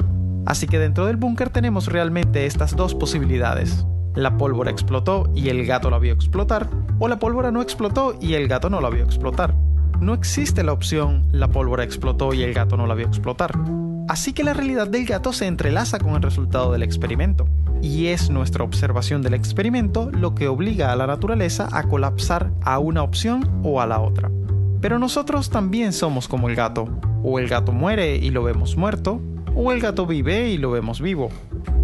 Así que dentro del búnker tenemos realmente estas dos posibilidades. La pólvora explotó y el gato la vio explotar, o la pólvora no explotó y el gato no la vio explotar. No existe la opción la pólvora explotó y el gato no la vio explotar. Así que la realidad del gato se entrelaza con el resultado del experimento. Y es nuestra observación del experimento lo que obliga a la naturaleza a colapsar a una opción o a la otra. Pero nosotros también somos como el gato. O el gato muere y lo vemos muerto, o el gato vive y lo vemos vivo.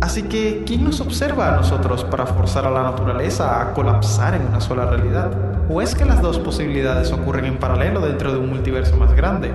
Así que, ¿quién nos observa a nosotros para forzar a la naturaleza a colapsar en una sola realidad? ¿O es que las dos posibilidades ocurren en paralelo dentro de un multiverso más grande?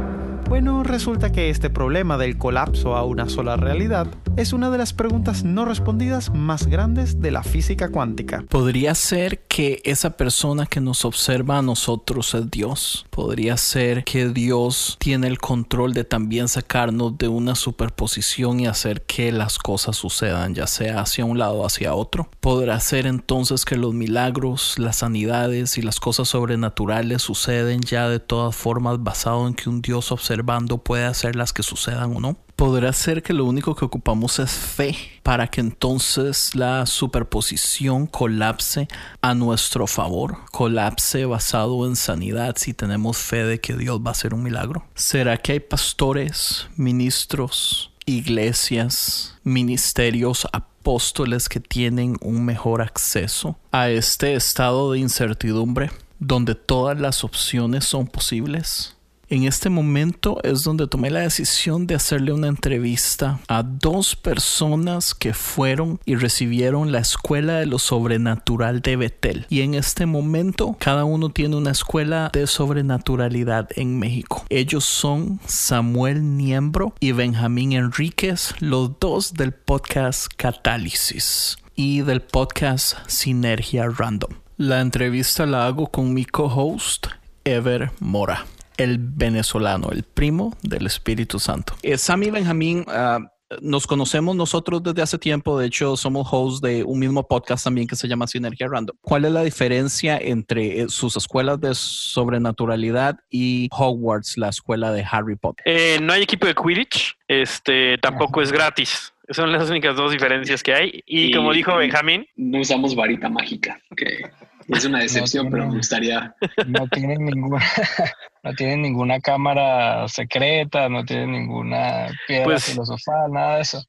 Bueno, resulta que este problema del colapso a una sola realidad es una de las preguntas no respondidas más grandes de la física cuántica. Podría ser que esa persona que nos observa a nosotros es Dios. Podría ser que Dios tiene el control de también sacarnos de una superposición y hacer que las cosas sucedan, ya sea hacia un lado o hacia otro. Podrá ser entonces que los milagros, las sanidades y las cosas sobrenaturales suceden ya de todas formas basado en que un Dios observando puede hacer las que sucedan o no podrá ser que lo único que ocupamos es fe para que entonces la superposición colapse a nuestro favor, colapse basado en sanidad si tenemos fe de que Dios va a hacer un milagro. ¿Será que hay pastores, ministros, iglesias, ministerios, apóstoles que tienen un mejor acceso a este estado de incertidumbre donde todas las opciones son posibles? En este momento es donde tomé la decisión de hacerle una entrevista a dos personas que fueron y recibieron la escuela de lo sobrenatural de Betel. Y en este momento cada uno tiene una escuela de sobrenaturalidad en México. Ellos son Samuel Niembro y Benjamín Enríquez, los dos del podcast Catálisis y del podcast Sinergia Random. La entrevista la hago con mi co-host Ever Mora el venezolano, el primo del Espíritu Santo. Eh, Sammy Benjamín, ah, nos conocemos nosotros desde hace tiempo, de hecho somos hosts de un mismo podcast también que se llama Sinergia Random. ¿Cuál es la diferencia entre eh, sus escuelas de sobrenaturalidad y Hogwarts, la escuela de Harry Potter? Eh, no hay equipo de Quidditch, este tampoco es gratis. Son las únicas dos diferencias que hay. Y, como dijo Benjamín, no usamos varita mágica, que es una decepción, pero me gustaría. No tienen ninguna, *laughs* no tienen ninguna cámara secreta, no tienen ninguna piedra pues filosofal, nada de eso.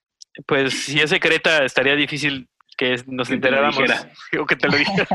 Pues si es secreta, estaría difícil que nos enteráramos *laughs* o que te lo dijera.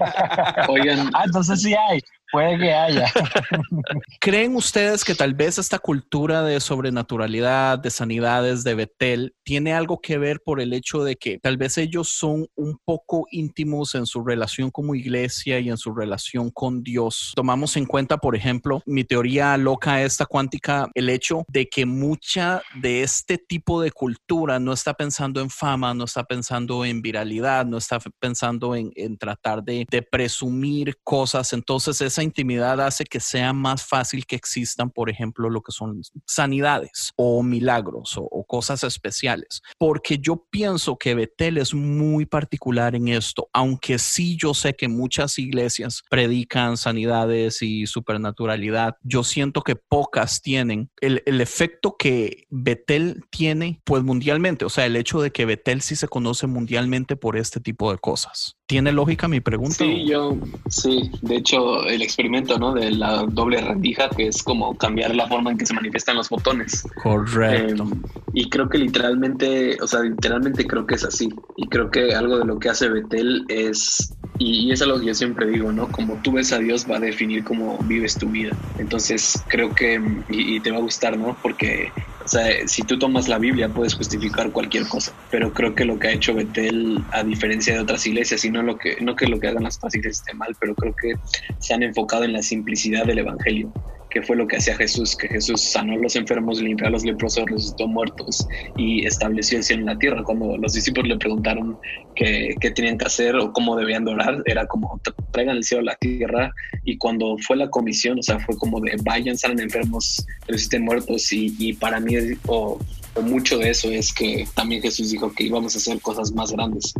*laughs* Oigan. Ah, entonces sí hay. Puede que haya. *laughs* ¿Creen ustedes que tal vez esta cultura de sobrenaturalidad, de sanidades, de Betel, tiene algo que ver por el hecho de que tal vez ellos son un poco íntimos en su relación como iglesia y en su relación con Dios? Tomamos en cuenta, por ejemplo, mi teoría loca esta cuántica, el hecho de que mucha de este tipo de cultura no está pensando en fama, no está pensando en viralidad, no está pensando en, tratar de, de presumir cosas. Entonces es intimidad hace que sea más fácil que existan, por ejemplo, lo que son sanidades o milagros o, cosas especiales. Porque yo pienso que Betel es muy particular en esto, aunque sí yo sé que muchas iglesias predican sanidades y supernaturalidad, yo siento que pocas tienen el, el efecto que Betel tiene, pues mundialmente, o sea, el hecho de que Betel sí se conoce mundialmente por este tipo de cosas. ¿Tiene lógica mi pregunta? Sí, yo, sí. De hecho, el experimento, ¿no? De la doble rendija, que es como cambiar la forma en que se manifiestan los botones. Correcto. Em, y creo que literalmente, o sea, literalmente creo que es así. Y creo que algo de lo que hace Betel es, y, es algo que yo siempre digo, ¿no? Como tú ves a Dios va a definir cómo vives tu vida. Entonces, creo que, y, y te va a gustar, ¿no? Porque o sea, si tú tomas la Biblia puedes justificar cualquier cosa, pero creo que lo que ha hecho Betel, a diferencia de otras iglesias, y no, lo que, no que lo que hagan las otras iglesias esté mal, pero creo que se han enfocado en la simplicidad del Evangelio que fue lo que hacía Jesús, que Jesús sanó a los enfermos, limpió a los leprosos, resucitó muertos y estableció el cielo en la tierra. Cuando los discípulos le preguntaron qué, qué tenían que hacer o cómo debían de orar, era como traigan el cielo a la tierra y cuando fue la comisión, o sea, fue como de vayan, sanen enfermos, resuciten muertos y, para mí, o mucho de eso es que también Jesús dijo que íbamos a hacer cosas más grandes.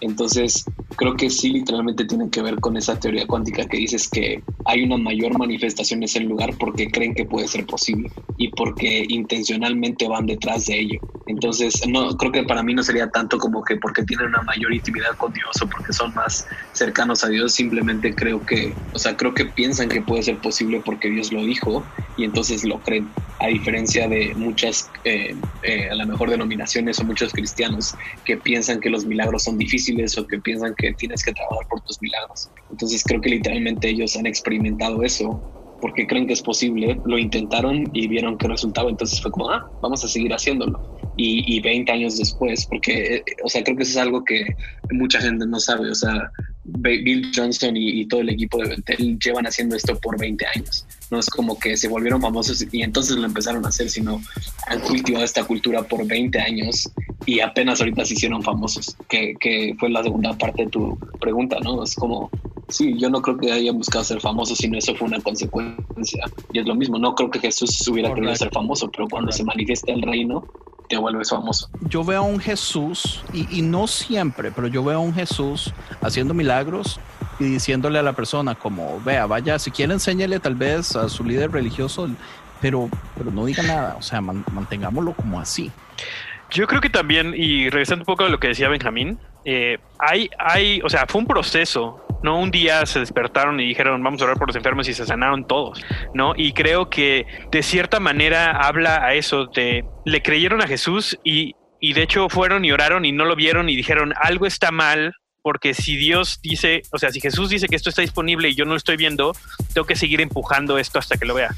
Entonces, creo que sí literalmente tiene que ver con esa teoría cuántica que dices que hay una mayor manifestación en ese lugar porque creen que puede ser posible y porque intencionalmente van detrás de ello. Entonces, no creo que para mí no sería tanto como que porque tienen una mayor intimidad con Dios o porque son más cercanos a Dios, simplemente creo que, o sea, creo que piensan que puede ser posible porque Dios lo dijo y entonces lo creen, a diferencia de muchas eh, eh, a lo mejor denominaciones o muchos cristianos que piensan que los milagros son difíciles o que piensan que tienes que trabajar por tus milagros. Entonces creo que literalmente ellos han experimentado eso porque creen que es posible, lo intentaron y vieron que resultaba, entonces fue como, ah, vamos a seguir haciéndolo. y, y 20 años después, porque, eh, o sea, creo que eso es algo que mucha gente no sabe, o sea, Bill Johnson y, todo el equipo de Betel llevan haciendo esto por 20 años. No es como que se volvieron famosos y entonces lo empezaron a hacer, sino han cultivado esta cultura por 20 años y apenas ahorita se hicieron famosos, que, que fue la segunda parte de tu pregunta, ¿no? Es como, sí, yo no creo que hayan buscado ser famosos, sino eso fue una consecuencia. Y es lo mismo, no creo que Jesús hubiera querido ser famoso, pero cuando se manifiesta el reino, te vuelves famoso. Yo veo a un Jesús, y, no siempre, pero yo veo a un Jesús haciendo milagros y diciéndole a la persona como, vea, vaya, si quiere enséñele tal vez a su líder religioso, pero, pero no diga nada, o sea, mantengámoslo como así. Yo creo que también, y regresando un poco a lo que decía Benjamín, eh, hay, hay, o sea, fue un proceso no un día se despertaron y dijeron vamos a orar por los enfermos y se sanaron todos, ¿no? Y creo que de cierta manera habla a eso de le creyeron a Jesús y, y de hecho fueron y oraron y no lo vieron y dijeron algo está mal porque si Dios dice, o sea, si Jesús dice que esto está disponible y yo no lo estoy viendo, tengo que seguir empujando esto hasta que lo vea.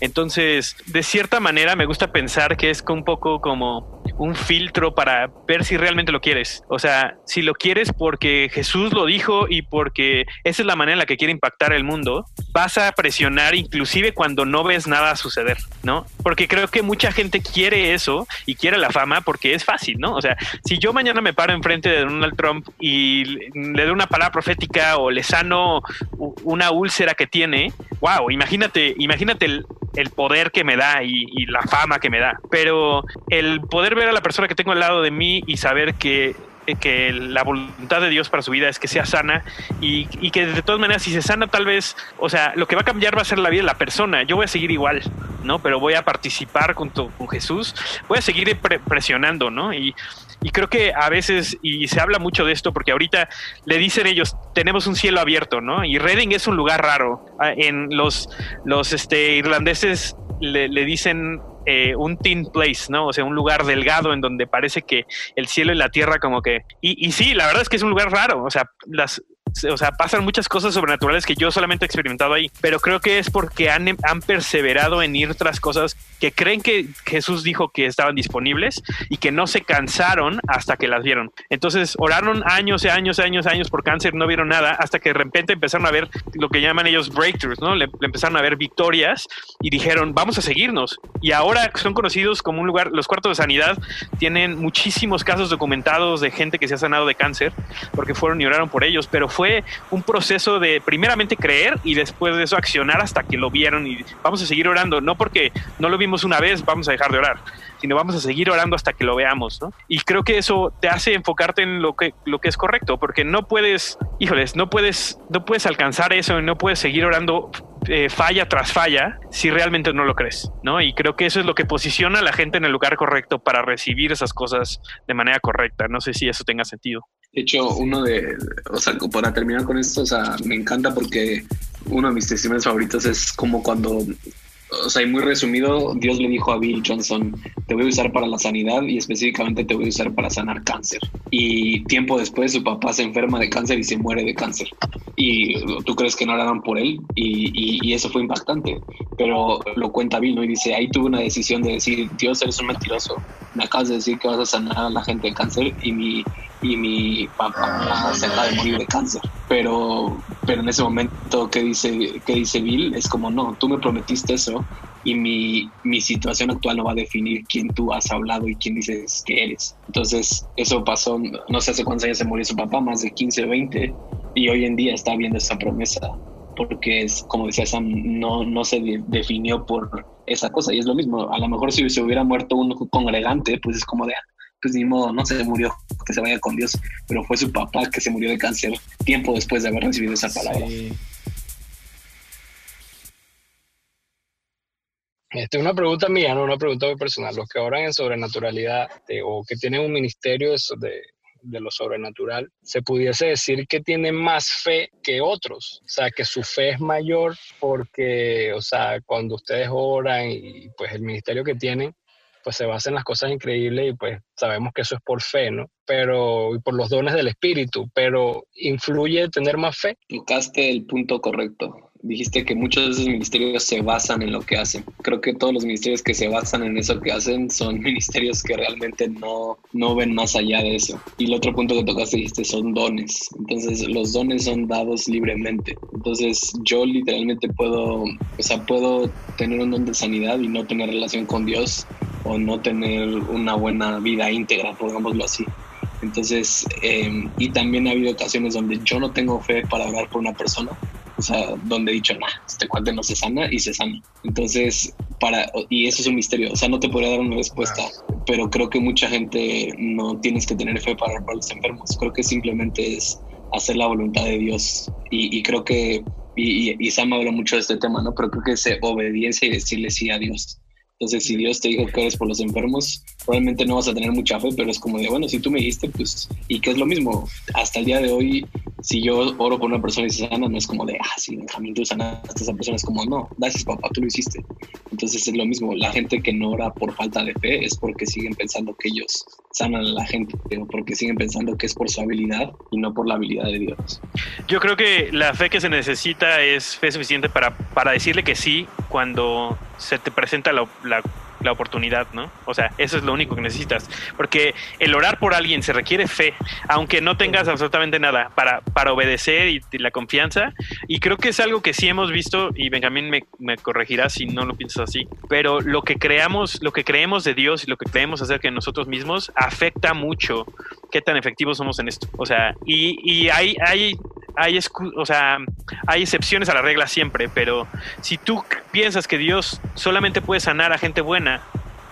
Entonces, de cierta manera me gusta pensar que es un poco como un filtro para ver si realmente lo quieres. O sea, si lo quieres porque Jesús lo dijo y porque esa es la manera en la que quiere impactar el mundo, vas a presionar inclusive cuando no ves nada suceder, ¿no? Porque creo que mucha gente quiere eso y quiere la fama porque es fácil, ¿no? O sea, si yo mañana me paro enfrente de Donald Trump y le doy una palabra profética o le sano una úlcera que tiene, wow, imagínate, imagínate el, poder que me da y, la fama que me da. Pero el poder ver a la persona que tengo al lado de mí y saber que que la voluntad de Dios para su vida es que sea sana y, que de todas maneras si se sana tal vez, o sea, lo que va a cambiar va a ser la vida de la persona. Yo voy a seguir igual, ¿no? Pero voy a participar junto con Jesús, voy a seguir presionando, ¿no? Y, y creo que a veces, y se habla mucho de esto, porque ahorita le dicen ellos, tenemos un cielo abierto, ¿no? Y Reading es un lugar raro. Ah, en los, los este, irlandeses le, dicen eh, un thin place, ¿no? O sea, un lugar delgado en donde parece que el cielo y la tierra como que... Y, y sí, la verdad es que es un lugar raro, o sea, las, o sea, pasan muchas cosas sobrenaturales que yo solamente he experimentado ahí, pero creo que es porque han, han perseverado en ir tras cosas que creen que Jesús dijo que estaban disponibles y que no se cansaron hasta que las vieron. Entonces oraron años y años y años y años por cáncer, no vieron nada, hasta que de repente empezaron a ver lo que llaman ellos breakthroughs, ¿no? Le, empezaron a ver victorias y dijeron, vamos a seguirnos. Y ahora son conocidos como un lugar, los cuartos de sanidad tienen muchísimos casos documentados de gente que se ha sanado de cáncer porque fueron y oraron por ellos, pero fue un proceso de primeramente creer y después de eso accionar hasta que lo vieron y vamos a seguir orando, no porque no lo vimos una vez, vamos a dejar de orar, sino vamos a seguir orando hasta que lo veamos, ¿no? Y creo que eso te hace enfocarte en lo que, lo que es correcto, porque no puedes, híjoles, no puedes, no puedes alcanzar eso no puedes seguir orando eh, falla tras falla si realmente no lo crees, ¿no? Y creo que eso es lo que posiciona a la gente en el lugar correcto para recibir esas cosas de manera correcta. No sé si eso tenga sentido. De hecho, uno de, o sea, para terminar con esto, o sea, me encanta porque uno de mis testimonios favoritos es como cuando o sea, y muy resumido, Dios le dijo a Bill Johnson, te voy a usar para la sanidad y específicamente te voy a usar para sanar cáncer. Y tiempo después su papá se enferma de cáncer y se muere de cáncer. Y tú crees que no oraron por él y, y, eso fue impactante. Pero lo cuenta Bill, ¿no? Y dice, ahí tuve una decisión de decir, Dios, eres un mentiroso. Me acabas de decir que vas a sanar a la gente de cáncer y mi y mi papá se acaba de morir de cáncer. Pero, pero en ese momento que dice, que dice Bill, es como, no, tú me prometiste eso y mi, mi situación actual no va a definir quién tú has hablado y quién dices que eres. Entonces, eso pasó, no sé hace cuántos años se murió su papá, más de 15, 20, y hoy en día está viendo esa promesa, porque es, como decía Sam, no, no se definió por esa cosa, y es lo mismo, a lo mejor si se hubiera muerto un congregante, pues es como de, pues ni modo, no se murió, que se vaya con Dios, pero fue su papá que se murió de cáncer tiempo después de haber recibido esa palabra. Esta es una pregunta mía, no una pregunta muy personal. Los que oran en sobrenaturalidad o que tienen un ministerio de, de lo sobrenatural, se pudiese decir que tienen más fe que otros. O sea, que su fe es mayor porque, o sea, cuando ustedes oran y pues el ministerio que tienen, pues se basa en las cosas increíbles y pues sabemos que eso es por fe, ¿no? Pero, y por los dones del Espíritu, pero ¿influye tener más fe? Tocaste el punto correcto. dijiste que muchos de esos ministerios se basan en lo que hacen. Creo que todos los ministerios que se basan en eso que hacen son *laughs* ministerios que realmente no, no ven más allá de eso. Y el otro punto que tocaste dijiste son dones. Entonces los dones son dados libremente. Entonces yo literalmente puedo, o sea, puedo tener un don de sanidad y no tener relación con Dios o no tener una buena vida íntegra, pongámoslo así. Entonces, em, y también ha habido ocasiones donde yo no tengo fe para orar por una persona, o sea, donde he dicho, nah, este cuate no se sana y se sana. Entonces, para, y eso es un misterio, o sea, no te podría dar una respuesta, pero creo que mucha gente no tienes que tener fe para orar por los enfermos, creo que simplemente es hacer la voluntad de Dios y, creo que, y, y, y Sam habla mucho de este tema, ¿no? Pero creo que es obediencia y decirle sí a Dios. Entonces, si Dios te dijo que eres por los enfermos, probablemente no vas a tener mucha fe, pero es como de, bueno, si tú me dijiste, pues, y que es lo mismo, hasta el día de hoy, si yo oro por una persona y se sana, no es como de, ah, sí, Benjamín, tú sanaste a esa persona, es como, no, gracias papá, tú lo hiciste. Entonces es lo mismo, la gente que no ora por falta de fe es porque siguen pensando que ellos sanan a la gente, pero porque siguen pensando que es por su habilidad y no por la habilidad de Dios. Yo creo que la fe que se necesita es fe suficiente para, para decirle que sí cuando se te presenta la, la oportunidad, ¿no? O sea, eso es lo único que necesitas. Porque el orar por alguien se requiere fe, aunque no tengas absolutamente nada para, para obedecer y, la confianza. Y creo que es algo que sí hemos visto, y Benjamín me, me, corregirá si no lo piensas así, pero lo que creamos, lo que creemos de Dios y lo que creemos acerca de nosotros mismos afecta mucho qué tan efectivos somos en esto. O sea, y, y hay, hay hay, o sea, hay excepciones a la regla siempre, pero si tú piensas que Dios solamente puede sanar a gente buena,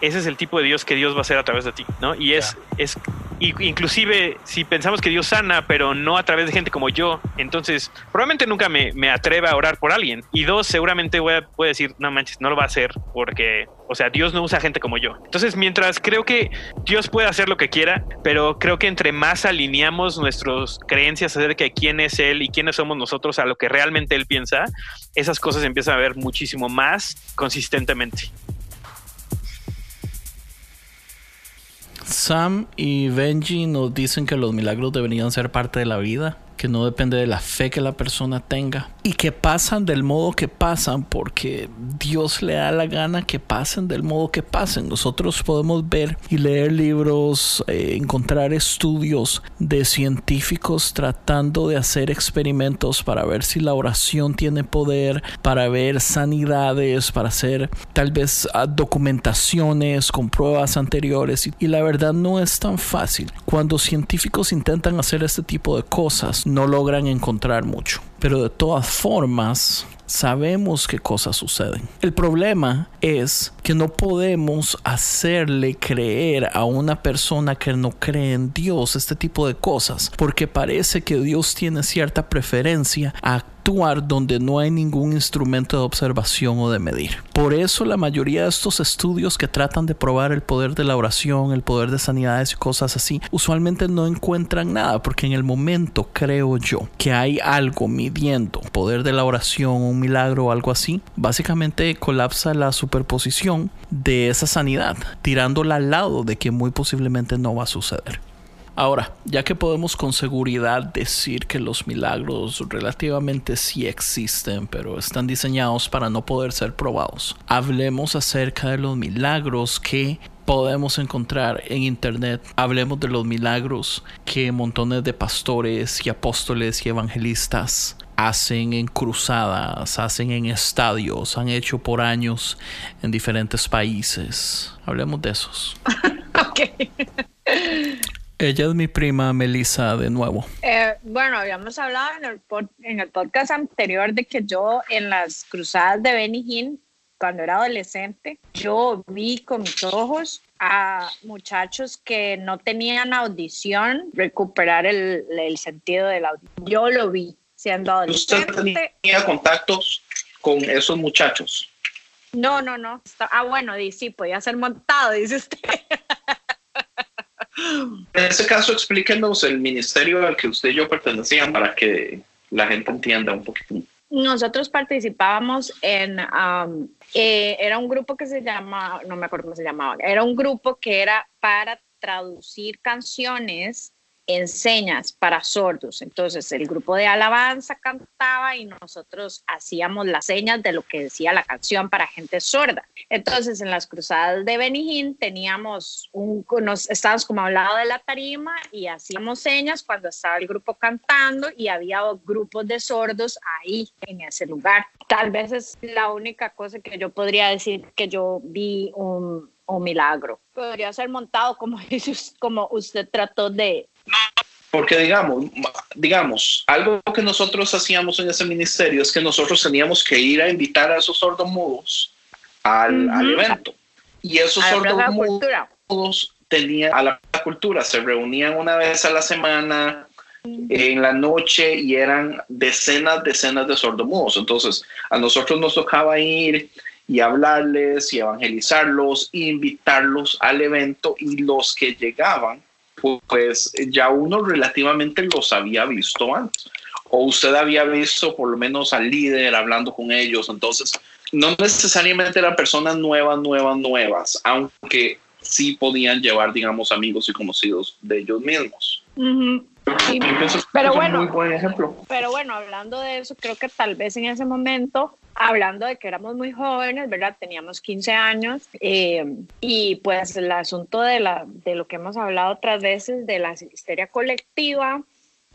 ese es el tipo de Dios que Dios va a hacer a través de ti, ¿no? Y es, es inclusive si pensamos que Dios sana, pero no a través de gente como yo, entonces probablemente nunca me, me atreva a orar por alguien. Y dos, seguramente voy a, decir, no manches, no lo va a hacer porque, o sea, Dios no usa gente como yo. Entonces, mientras creo que Dios puede hacer lo que quiera, pero creo que entre más alineamos nuestras creencias acerca de quién es Él y quiénes somos nosotros a lo que realmente Él piensa, esas cosas empiezan a ver muchísimo más consistentemente. Sam y Benji nos dicen que los milagros deberían ser parte de la vida que no depende de la fe que la persona tenga y que pasan del modo que pasan porque Dios le da la gana que pasen del modo que pasen. Nosotros podemos ver y leer libros, eh, encontrar estudios de científicos tratando de hacer experimentos para ver si la oración tiene poder, para ver sanidades, para hacer tal vez ah, documentaciones con pruebas anteriores y, y la verdad no es tan fácil. Cuando científicos intentan hacer este tipo de cosas, no logran encontrar mucho. Pero de todas formas, sabemos qué cosas suceden. El problema es que no podemos hacerle creer a una persona que no cree en Dios este tipo de cosas, porque parece que Dios tiene cierta preferencia a actuar donde no hay ningún instrumento de observación o de medir. Por eso la mayoría de estos estudios que tratan de probar el poder de la oración, el poder de sanidades y cosas así, usualmente no encuentran nada, porque en el momento creo yo que hay algo midiendo poder de la oración, un milagro o algo así, básicamente colapsa la superposición de esa sanidad, tirándola al lado de que muy posiblemente no va a suceder. Ahora, ya que podemos con seguridad decir que los milagros relativamente sí existen, pero están diseñados para no poder ser probados, hablemos acerca de los milagros que podemos encontrar en internet. Hablemos de los milagros que montones de pastores y apóstoles y evangelistas hacen en cruzadas, hacen en estadios, han hecho por años en diferentes países. Hablemos de esos. *laughs* Ella es mi prima Melissa de nuevo. Eh, bueno, habíamos hablado en el, en el podcast anterior de que yo en las cruzadas de Benny Hinn, cuando era adolescente, yo vi con mis ojos a muchachos que no tenían audición recuperar el, el sentido de la audición. Yo lo vi siendo adolescente. ¿Usted tenía contactos con esos muchachos? No, no, no. Ah, bueno, sí, podía ser montado, dice usted. *laughs* En ese caso, explíquenos el ministerio al que usted y yo pertenecían para que la gente entienda un poquito. Nosotros participábamos en, um, eh, era un grupo que se llama, no me acuerdo cómo se llamaba, era un grupo que era para traducir canciones enseñas para sordos. Entonces el grupo de alabanza cantaba y nosotros hacíamos las señas de lo que decía la canción para gente sorda. Entonces en las cruzadas de Benijín teníamos un, nos, estábamos como al lado de la tarima y hacíamos señas cuando estaba el grupo cantando y había grupos de sordos ahí en ese lugar. Tal vez es la única cosa que yo podría decir que yo vi un, un milagro. Podría ser montado como, *laughs* como usted trató de, porque digamos, digamos, algo que nosotros hacíamos en ese ministerio es que nosotros teníamos que ir a invitar a esos sordomudos al, al evento. Y esos sordomudos tenían a la cultura, se reunían una vez a la semana, en la noche y eran decenas, decenas de sordomudos. Entonces, a nosotros nos tocaba ir y hablarles y evangelizarlos, e invitarlos al evento y los que llegaban pues ya uno relativamente los había visto antes. O usted había visto por lo menos al líder hablando con ellos. Entonces, no necesariamente eran personas nuevas, nuevas, nuevas, aunque sí podían llevar, digamos, amigos y conocidos de ellos mismos pero bueno, buen ejemplo. Pero bueno, hablando de eso, creo que tal vez en ese momento, hablando de que éramos muy jóvenes, ¿verdad? Teníamos 15 años eh, y pues el asunto de, la, de lo que hemos hablado otras veces, de la histeria colectiva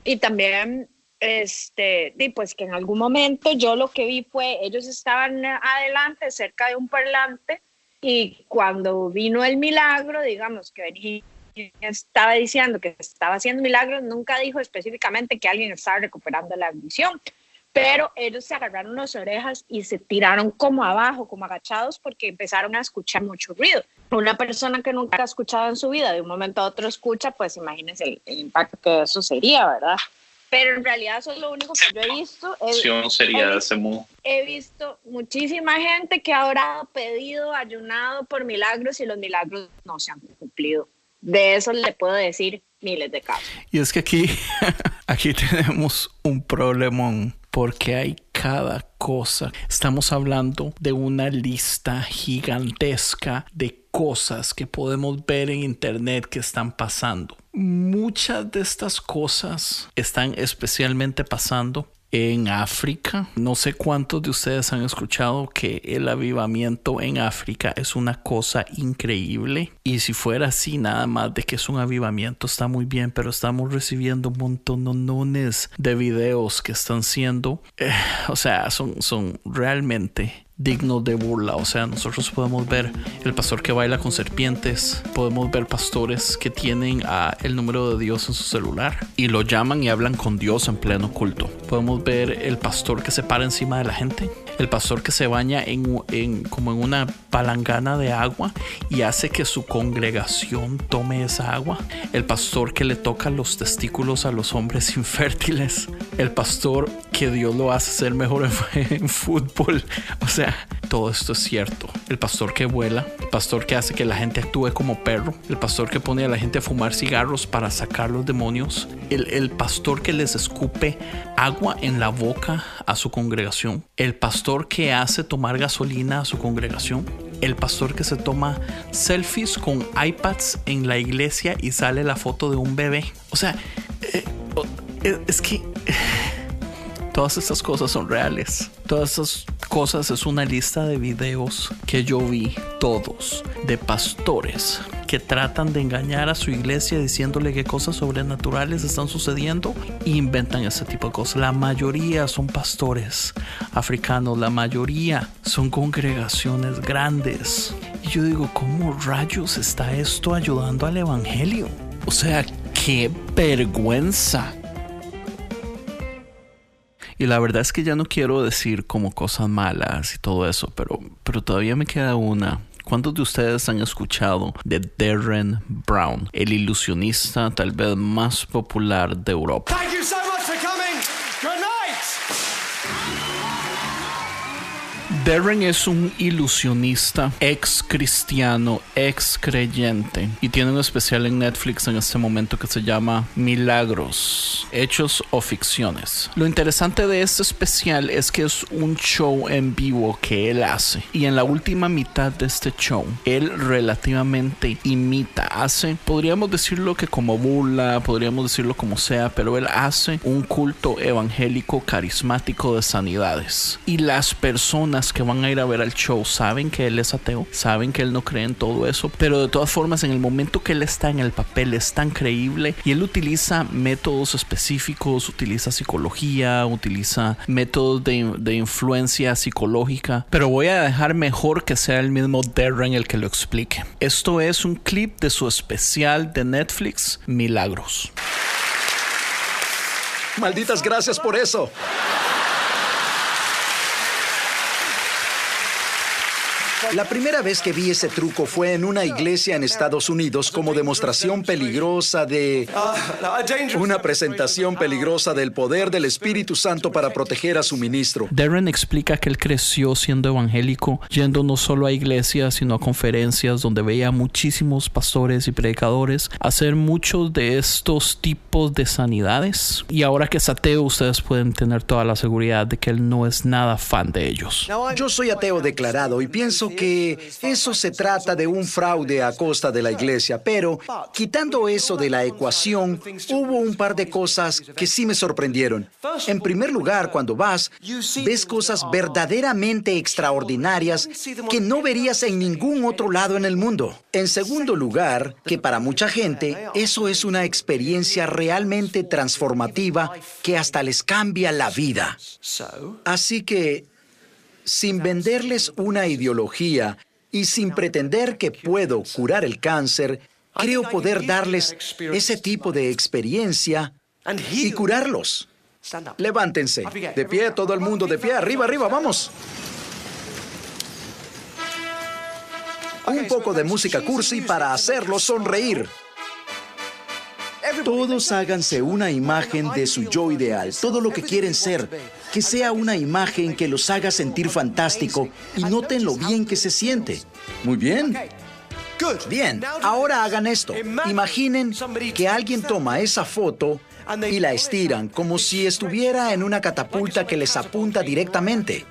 y también este, y pues que en algún momento yo lo que vi fue, ellos estaban adelante cerca de un parlante y cuando vino el milagro, digamos que venía estaba diciendo que estaba haciendo milagros, nunca dijo específicamente que alguien estaba recuperando la visión, pero ellos se agarraron las orejas y se tiraron como abajo, como agachados, porque empezaron a escuchar mucho ruido. Una persona que nunca ha escuchado en su vida, de un momento a otro escucha, pues imagínense el, impacto que eso sería, ¿verdad? Pero en realidad eso es lo único que yo he visto. He, sería ese he visto muchísima gente que ha orado, pedido, ayunado por milagros y los milagros no se han cumplido de eso le puedo decir miles de casos. Y es que aquí, *laughs* aquí tenemos un problemón porque hay cada cosa. Estamos hablando de una lista gigantesca de cosas que podemos ver en internet que están pasando. Muchas de estas cosas están especialmente pasando en África. No sé cuántos de ustedes han escuchado que el avivamiento en África es una cosa increíble. Y si fuera así, nada más de que es un avivamiento está muy bien, pero estamos recibiendo un montón de videos que están siendo, eh, o sea, son, son realmente digno de burla. O sea, nosotros podemos ver el pastor que baila con serpientes, podemos ver pastores que tienen a el número de Dios en su celular y lo llaman y hablan con Dios en pleno culto. Podemos ver el pastor que se para encima de la gente, el pastor que se baña en, en como en una palangana de agua y hace que su congregación tome esa agua, el pastor que le toca los testículos a los hombres *laughs* infértiles, el pastor que Dios lo hace ser mejor *laughs* en fútbol. O sea, todo esto es cierto. El pastor que vuela, el pastor que hace que la gente actúe como perro, el pastor que pone a la gente a fumar cigarros para sacar los demonios, el, el pastor que les escupe agua en la boca a su congregación, el pastor que hace tomar gasolina a su congregación, el pastor que se toma selfies con iPads en la iglesia y sale la foto de un bebé. O sea, eh, es que todas estas cosas son reales. Todas estas cosas es una lista de videos que yo vi todos de pastores que tratan de engañar a su iglesia diciéndole que cosas sobrenaturales están sucediendo e inventan ese tipo de cosas. La mayoría son pastores africanos, la mayoría son congregaciones grandes. Y yo digo, ¿cómo rayos está esto ayudando al evangelio? O sea, qué vergüenza y la verdad es que ya no quiero decir como cosas malas y todo eso, pero, pero todavía me queda una. ¿Cuántos de ustedes han escuchado de Darren Brown, el ilusionista tal vez más popular de Europa? Darren es un ilusionista, ex cristiano, ex creyente y tiene un especial en Netflix en este momento que se llama Milagros, Hechos o Ficciones. Lo interesante de este especial es que es un show en vivo que él hace y en la última mitad de este show él relativamente imita, hace, podríamos decirlo que como burla, podríamos decirlo como sea, pero él hace un culto evangélico carismático de sanidades y las personas que van a ir a ver al show saben que él es ateo, saben que él no cree en todo eso, pero de todas formas en el momento que él está en el papel es tan creíble y él utiliza métodos específicos, utiliza psicología, utiliza métodos de, de influencia psicológica, pero voy a dejar mejor que sea el mismo Darren el que lo explique. Esto es un clip de su especial de Netflix, Milagros. Malditas gracias por eso. La primera vez que vi ese truco fue en una iglesia en Estados Unidos como demostración peligrosa de... Una presentación peligrosa del poder del Espíritu Santo para proteger a su ministro. Darren explica que él creció siendo evangélico, yendo no solo a iglesias, sino a conferencias donde veía a muchísimos pastores y predicadores hacer muchos de estos tipos de sanidades. Y ahora que es ateo, ustedes pueden tener toda la seguridad de que él no es nada fan de ellos. Yo soy ateo declarado y pienso que eso se trata de un fraude a costa de la iglesia, pero quitando eso de la ecuación, hubo un par de cosas que sí me sorprendieron. En primer lugar, cuando vas, ves cosas verdaderamente extraordinarias que no verías en ningún otro lado en el mundo. En segundo lugar, que para mucha gente eso es una experiencia realmente transformativa que hasta les cambia la vida. Así que sin venderles una ideología y sin pretender que puedo curar el cáncer, creo poder darles ese tipo de experiencia y curarlos. Levántense. De pie, todo el mundo, de pie, arriba, arriba, vamos. Un poco de música cursi para hacerlos sonreír. Todos háganse una imagen de su yo ideal, todo lo que quieren ser. Que sea una imagen que los haga sentir fantástico y noten lo bien que se siente. Muy bien. Bien, ahora hagan esto. Imaginen que alguien toma esa foto y la estiran como si estuviera en una catapulta que les apunta directamente.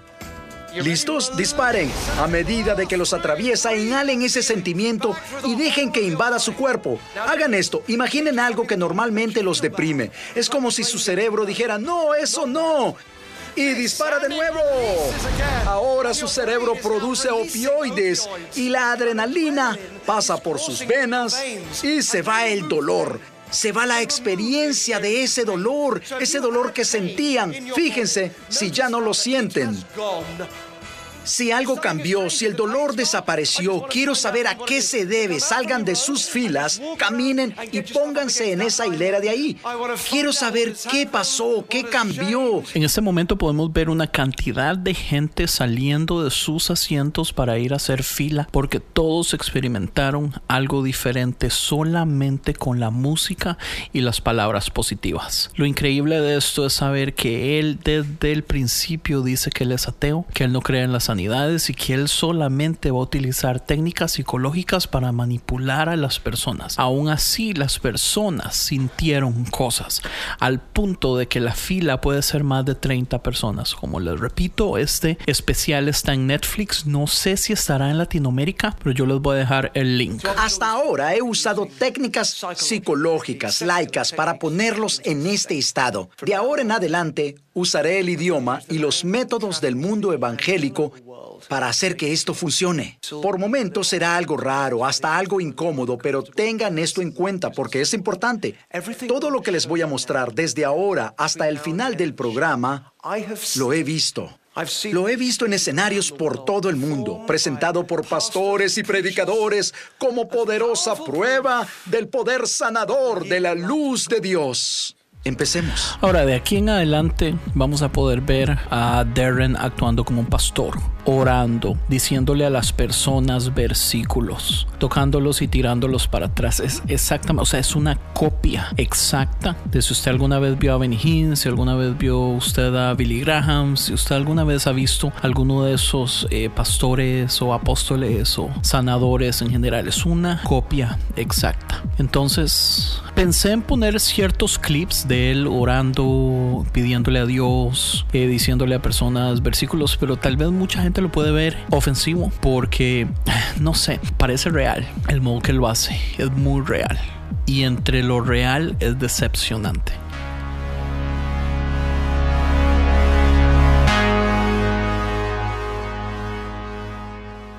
¿Listos? Disparen. A medida de que los atraviesa, inhalen ese sentimiento y dejen que invada su cuerpo. Hagan esto. Imaginen algo que normalmente los deprime. Es como si su cerebro dijera, no, eso no. Y dispara de nuevo. Ahora su cerebro produce opioides y la adrenalina pasa por sus venas y se va el dolor se va la experiencia de ese dolor, ese dolor que sentían. Fíjense si ya no lo sienten. Si algo cambió, si el dolor desapareció, quiero saber a qué se debe. Salgan de sus filas, caminen y pónganse en esa hilera de ahí. Quiero saber qué pasó, qué cambió. En este momento podemos ver una cantidad de gente saliendo de sus asientos para ir a hacer fila porque todos experimentaron algo diferente solamente con la música y las palabras positivas. Lo increíble de esto es saber que él desde el principio dice que él es ateo, que él no cree en la sanidad y que él solamente va a utilizar técnicas psicológicas para manipular a las personas. Aún así, las personas sintieron cosas al punto de que la fila puede ser más de 30 personas. Como les repito, este especial está en Netflix. No sé si estará en Latinoamérica, pero yo les voy a dejar el link. Hasta ahora he usado técnicas psicológicas, laicas, para ponerlos en este estado. De ahora en adelante, usaré el idioma y los métodos del mundo evangélico para hacer que esto funcione. Por momentos será algo raro, hasta algo incómodo, pero tengan esto en cuenta porque es importante. Todo lo que les voy a mostrar desde ahora hasta el final del programa, lo he visto. Lo he visto en escenarios por todo el mundo, presentado por pastores y predicadores como poderosa prueba del poder sanador de la luz de Dios. Empecemos. Ahora, de aquí en adelante vamos a poder ver a Darren actuando como un pastor orando, diciéndole a las personas versículos, tocándolos y tirándolos para atrás. Es exactamente, o sea, es una copia exacta de si usted alguna vez vio a Benny Hinn, si alguna vez vio usted a Billy Graham, si usted alguna vez ha visto alguno de esos eh, pastores o apóstoles o sanadores en general. Es una copia exacta. Entonces, pensé en poner ciertos clips de él orando, pidiéndole a Dios, eh, diciéndole a personas versículos, pero tal vez mucha gente lo puede ver ofensivo porque, no sé, parece real el modo que lo hace. Es muy real. Y entre lo real es decepcionante.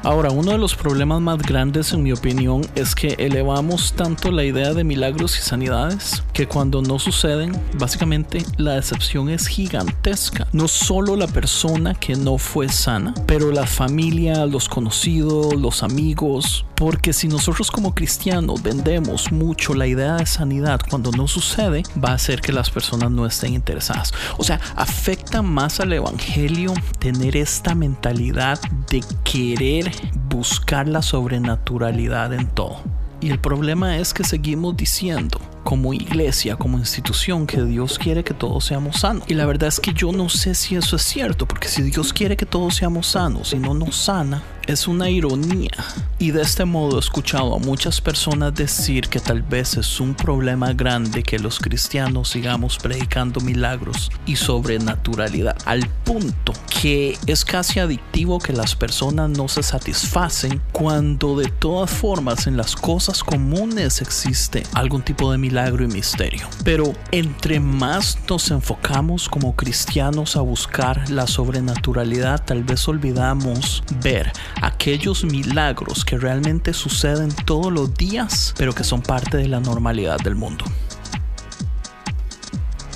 Ahora, uno de los problemas más grandes en mi opinión es que elevamos tanto la idea de milagros y sanidades que cuando no suceden, básicamente la decepción es gigantesca. No solo la persona que no fue sana, pero la familia, los conocidos, los amigos, porque si nosotros como cristianos vendemos mucho la idea de sanidad cuando no sucede, va a hacer que las personas no estén interesadas. O sea, afecta más al evangelio tener esta mentalidad de querer buscar la sobrenaturalidad en todo. Y el problema es que seguimos diciendo, como iglesia, como institución, que Dios quiere que todos seamos sanos. Y la verdad es que yo no sé si eso es cierto, porque si Dios quiere que todos seamos sanos y no nos sana, es una ironía. Y de este modo he escuchado a muchas personas decir que tal vez es un problema grande que los cristianos sigamos predicando milagros y sobrenaturalidad, al punto que es casi adictivo que las personas no se satisfacen cuando de todas formas en las cosas comunes existe algún tipo de milagro y misterio. Pero entre más nos enfocamos como cristianos a buscar la sobrenaturalidad, tal vez olvidamos ver aquellos milagros que realmente suceden todos los días, pero que son parte de la normalidad del mundo.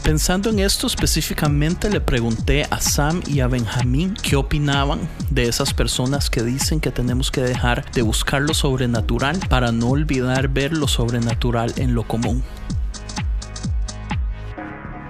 Pensando en esto específicamente le pregunté a Sam y a Benjamín qué opinaban de esas personas que dicen que tenemos que dejar de buscar lo sobrenatural para no olvidar ver lo sobrenatural en lo común.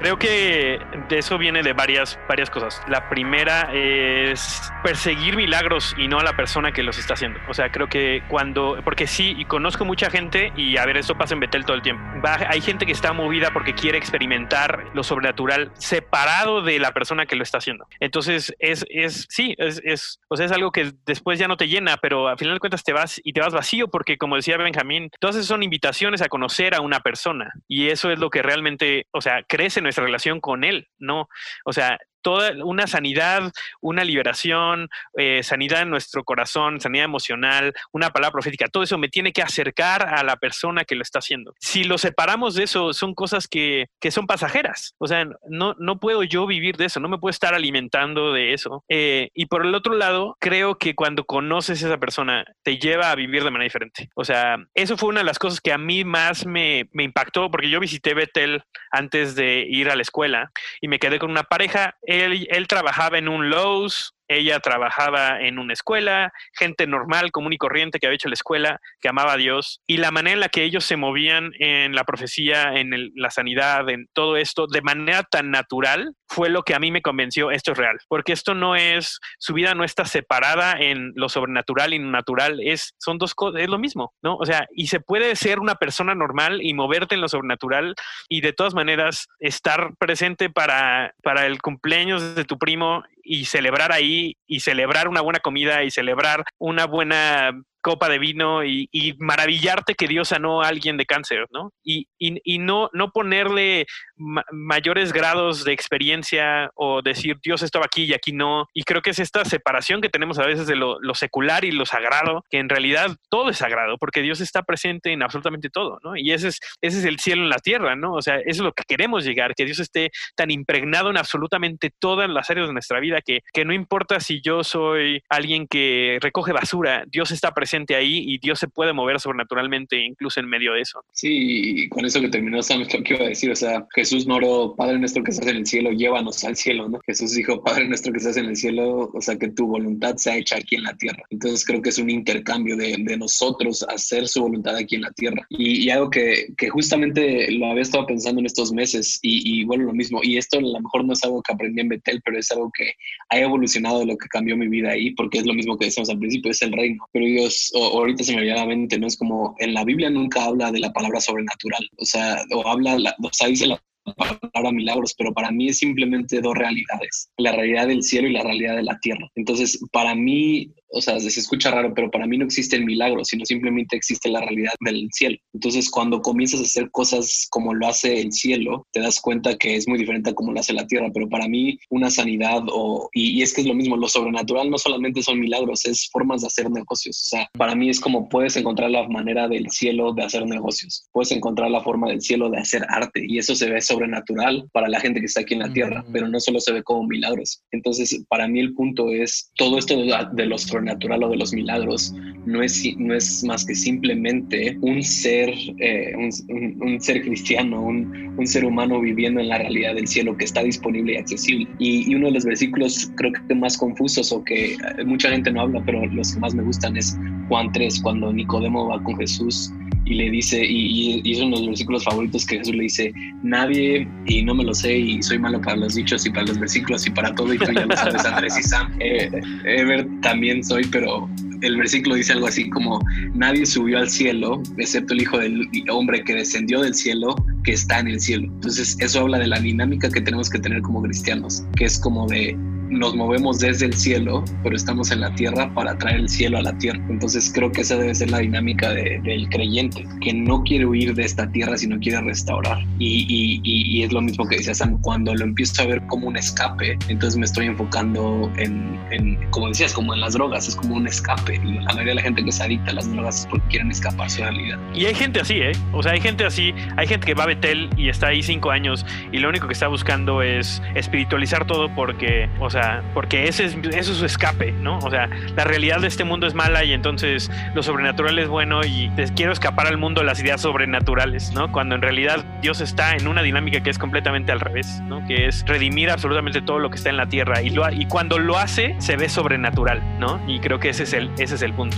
Creo que de eso viene de varias, varias cosas. La primera es perseguir milagros y no a la persona que los está haciendo. O sea, creo que cuando, porque sí, y conozco mucha gente, y a ver, eso pasa en Betel todo el tiempo. hay gente que está movida porque quiere experimentar lo sobrenatural separado de la persona que lo está haciendo. Entonces, es, es sí, es, es, o sea, es algo que después ya no te llena, pero al final de cuentas te vas y te vas vacío porque, como decía Benjamín, todas esas son invitaciones a conocer a una persona. Y eso es lo que realmente, o sea, crece en relación con él, ¿no? O sea, toda una sanidad, una liberación, eh, sanidad en nuestro corazón, sanidad emocional, una palabra profética, todo eso me tiene que acercar a la persona que lo está haciendo. Si lo separamos de eso, son cosas que, que son pasajeras. O sea, no, no puedo yo vivir de eso, no me puedo estar alimentando de eso. Eh, y por el otro lado, creo que cuando conoces a esa persona, te lleva a vivir de manera diferente. O sea, eso fue una de las cosas que a mí más me, me impactó, porque yo visité Betel antes de ir a la escuela y me quedé con una pareja él, trabajaba en un Lowe's, ella trabajaba en una escuela, gente normal, común y corriente que había hecho la escuela, que amaba a Dios, y la manera en la que ellos se movían en la profecía, en la sanidad, en todo esto, de manera tan natural, fue lo que a mí me convenció, esto es real, porque esto no es, su vida no está separada en lo sobrenatural y natural, es, son dos cosas, es lo mismo, ¿no? O sea, y se puede ser una persona normal y moverte en lo sobrenatural y de todas maneras estar presente para, para el cumpleaños de tu primo y celebrar ahí y celebrar una buena comida y celebrar una buena copa de vino y, maravillarte que Dios sanó a alguien de cáncer, ¿no? Y, y, no, no ponerle mayores grados de experiencia o decir Dios estaba aquí y aquí no. Y creo que es esta separación que tenemos a veces de lo, secular y lo sagrado, que en realidad todo es sagrado, porque Dios está presente en absolutamente todo, ¿no? Y ese es, ese es el cielo en la tierra, ¿no? O sea, eso es lo que queremos llegar, que Dios esté tan impregnado en absolutamente todas las áreas de nuestra vida, que, que no importa si yo soy alguien que recoge basura, Dios está presente presente ahí y Dios se puede mover sobrenaturalmente incluso en medio de eso. Sí, y con eso que terminó Sam, lo que iba a decir, o sea, Jesús no oró, Padre nuestro que estás en el cielo, llévanos al cielo, ¿no? Jesús dijo, Padre nuestro que estás en el cielo, o sea, que tu voluntad sea hecha aquí en la tierra. Entonces creo que es un intercambio de, de nosotros hacer su voluntad aquí en la tierra. Y, y algo que, que, justamente lo había estado pensando en estos meses y, y, bueno, lo mismo, y esto a lo mejor no es algo que aprendí en Betel, pero es algo que ha evolucionado de lo que cambió mi vida ahí, porque es lo mismo que decíamos al principio, es el reino. Pero Dios, o, ahorita se me viene ¿no? Es como en la Biblia nunca habla de la palabra sobrenatural, o sea, o habla, la, o sea, dice la palabra milagros, pero para mí es simplemente dos realidades, la realidad del cielo y la realidad de la tierra. Entonces, para mí, o sea, se escucha raro, pero para mí no existe el milagro, sino simplemente existe la realidad del cielo. Entonces, cuando comienzas a hacer cosas como lo hace el cielo, te das cuenta que es muy diferente a como lo hace la tierra, pero para mí una sanidad o, y, y es que es lo mismo, lo sobrenatural no solamente son milagros, es formas de hacer negocios. O sea, para mí es como puedes encontrar la manera del cielo de hacer negocios, puedes encontrar la forma del cielo de hacer arte y eso se ve sobrenatural para la gente que está aquí en la tierra, pero no solo se ve como milagros. Entonces, para mí el punto es todo esto de, de lo sobrenatural o de los milagros no es, no es más que simplemente un ser, eh, un, ser cristiano, un, un, ser humano viviendo en la realidad del cielo que está disponible y accesible. Y, y, uno de los versículos creo que más confusos o que mucha gente no habla, pero los que más me gustan es Juan 3, cuando Nicodemo va con Jesús y le dice, y, y, es uno de los versículos favoritos que Jesús le dice, nadie, y no me lo sé, y soy malo para los dichos y para los versículos y para todo, y tú ya lo sabes, Andrés y Sam. Eh, Ever también soy, pero el versículo dice algo así como, nadie subió al cielo, excepto el Hijo del Hombre que descendió del cielo, que está en el cielo. Entonces, eso habla de la dinámica que tenemos que tener como cristianos, que es como de nos movemos desde el cielo, pero estamos en la tierra para traer el cielo a la tierra. Entonces creo que esa debe ser la dinámica de, del creyente, que no quiere huir de esta tierra, sino quiere restaurar. Y, y, y, es lo mismo que decía Sam, cuando lo empiezo a ver como un escape, entonces me estoy enfocando en, en, como decías, como en las drogas, es como un escape. La mayoría de la gente que se adicta a las drogas es porque quieren escapar su realidad. Y hay gente así, ¿eh? O sea, hay gente así, hay gente que va a Betel y está ahí cinco años y lo único que está buscando es espiritualizar todo porque, o sea, porque ese es, eso es su escape, ¿no? O sea, la realidad de este mundo es mala y entonces lo sobrenatural es bueno y te quiero escapar al mundo de las ideas sobrenaturales, ¿no? Cuando en realidad Dios está en una dinámica que es completamente al revés, ¿no? Que es redimir absolutamente todo lo que está en la tierra y, lo, y cuando lo hace se ve sobrenatural, ¿no? Y creo que ese es el, ese es el punto.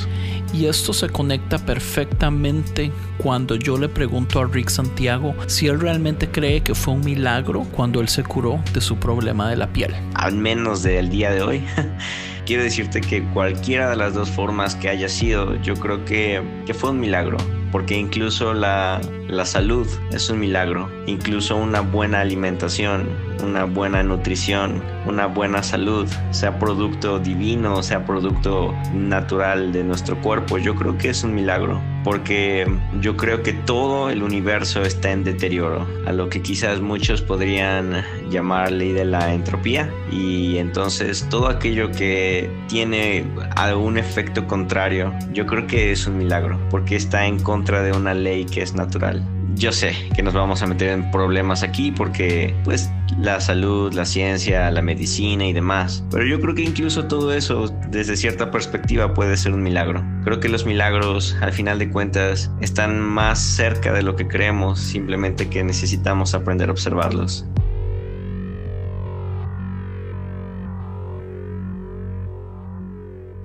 Y esto se conecta perfectamente cuando yo le pregunto a Rick Santiago si él realmente cree que fue un milagro cuando él se curó de su problema de la piel. Al menos del día de hoy. *laughs* Quiero decirte que cualquiera de las dos formas que haya sido, yo creo que, que fue un milagro. Porque incluso la, la salud es un milagro. Incluso una buena alimentación, una buena nutrición, una buena salud, sea producto divino, sea producto natural de nuestro cuerpo, yo creo que es un milagro. Porque yo creo que todo el universo está en deterioro, a lo que quizás muchos podrían llamar ley de la entropía. Y entonces todo aquello que tiene algún efecto contrario, yo creo que es un milagro, porque está en contra de una ley que es natural yo sé que nos vamos a meter en problemas aquí porque pues la salud, la ciencia, la medicina y demás. Pero yo creo que incluso todo eso desde cierta perspectiva puede ser un milagro. Creo que los milagros al final de cuentas están más cerca de lo que creemos, simplemente que necesitamos aprender a observarlos.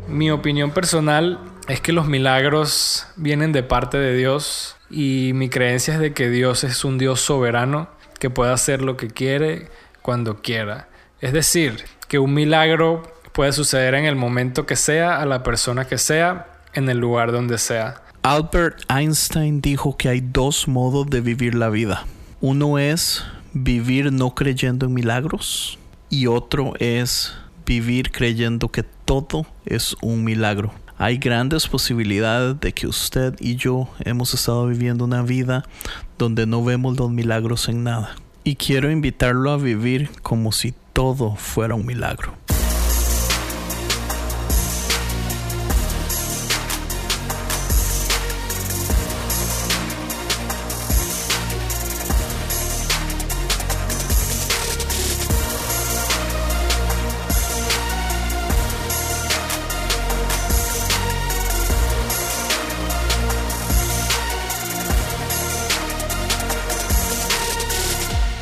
Mi opinión personal es que los milagros vienen de parte de Dios y mi creencia es de que Dios es un Dios soberano que puede hacer lo que quiere cuando quiera. Es decir, que un milagro puede suceder en el momento que sea, a la persona que sea, en el lugar donde sea. Albert Einstein dijo que hay dos modos de vivir la vida. Uno es vivir no creyendo en milagros y otro es vivir creyendo que todo es un milagro hay grandes posibilidades de que usted y yo hemos estado viviendo una vida donde no vemos los milagros en nada. Y quiero invitarlo a vivir como si todo fuera un milagro.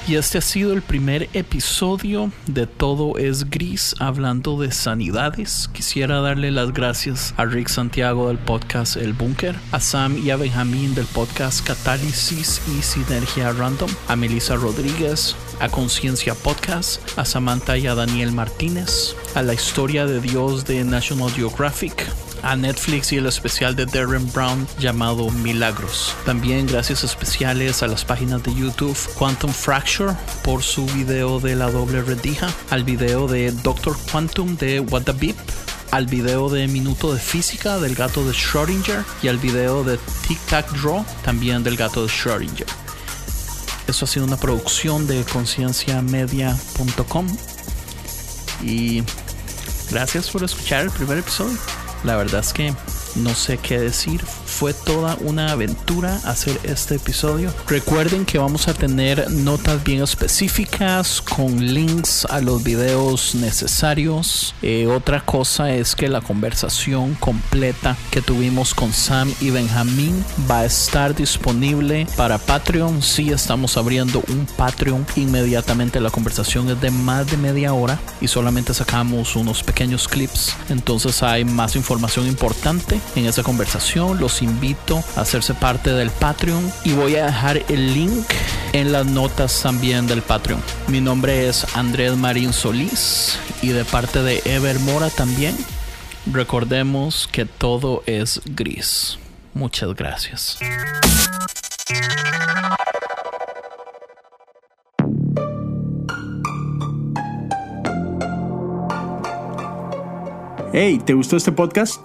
Y este ha sido el primer episodio de Todo es Gris hablando de sanidades. Quisiera darle las gracias a Rick Santiago del podcast El Búnker, a Sam y a Benjamín del podcast Catálisis y Sinergia Random, a Melissa Rodríguez, a Conciencia Podcast, a Samantha y a Daniel Martínez, a la historia de Dios de National Geographic, a Netflix y el especial de Darren Brown llamado Milagros. También gracias especiales a las páginas de YouTube Quantum Fracture por su video de la doble redija, al video de Doctor Quantum de What the Beep, al video de Minuto de Física del gato de Schrödinger y al video de Tic Tac Draw también del gato de Schrödinger. Eso ha sido una producción de concienciamedia.com y gracias por escuchar el primer episodio. La verdad es que no sé qué decir. Fue toda una aventura hacer este episodio. Recuerden que vamos a tener notas bien específicas con links a los videos necesarios. Eh, otra cosa es que la conversación completa que tuvimos con Sam y Benjamín va a estar disponible para Patreon. Sí, estamos abriendo un Patreon inmediatamente. La conversación es de más de media hora y solamente sacamos unos pequeños clips. Entonces hay más información importante en esa conversación. Los invito a hacerse parte del Patreon y voy a dejar el link en las notas también del Patreon. Mi nombre es Andrés Marín Solís y de parte de Ever Mora también. Recordemos que todo es gris. Muchas gracias. Hey, ¿te gustó este podcast?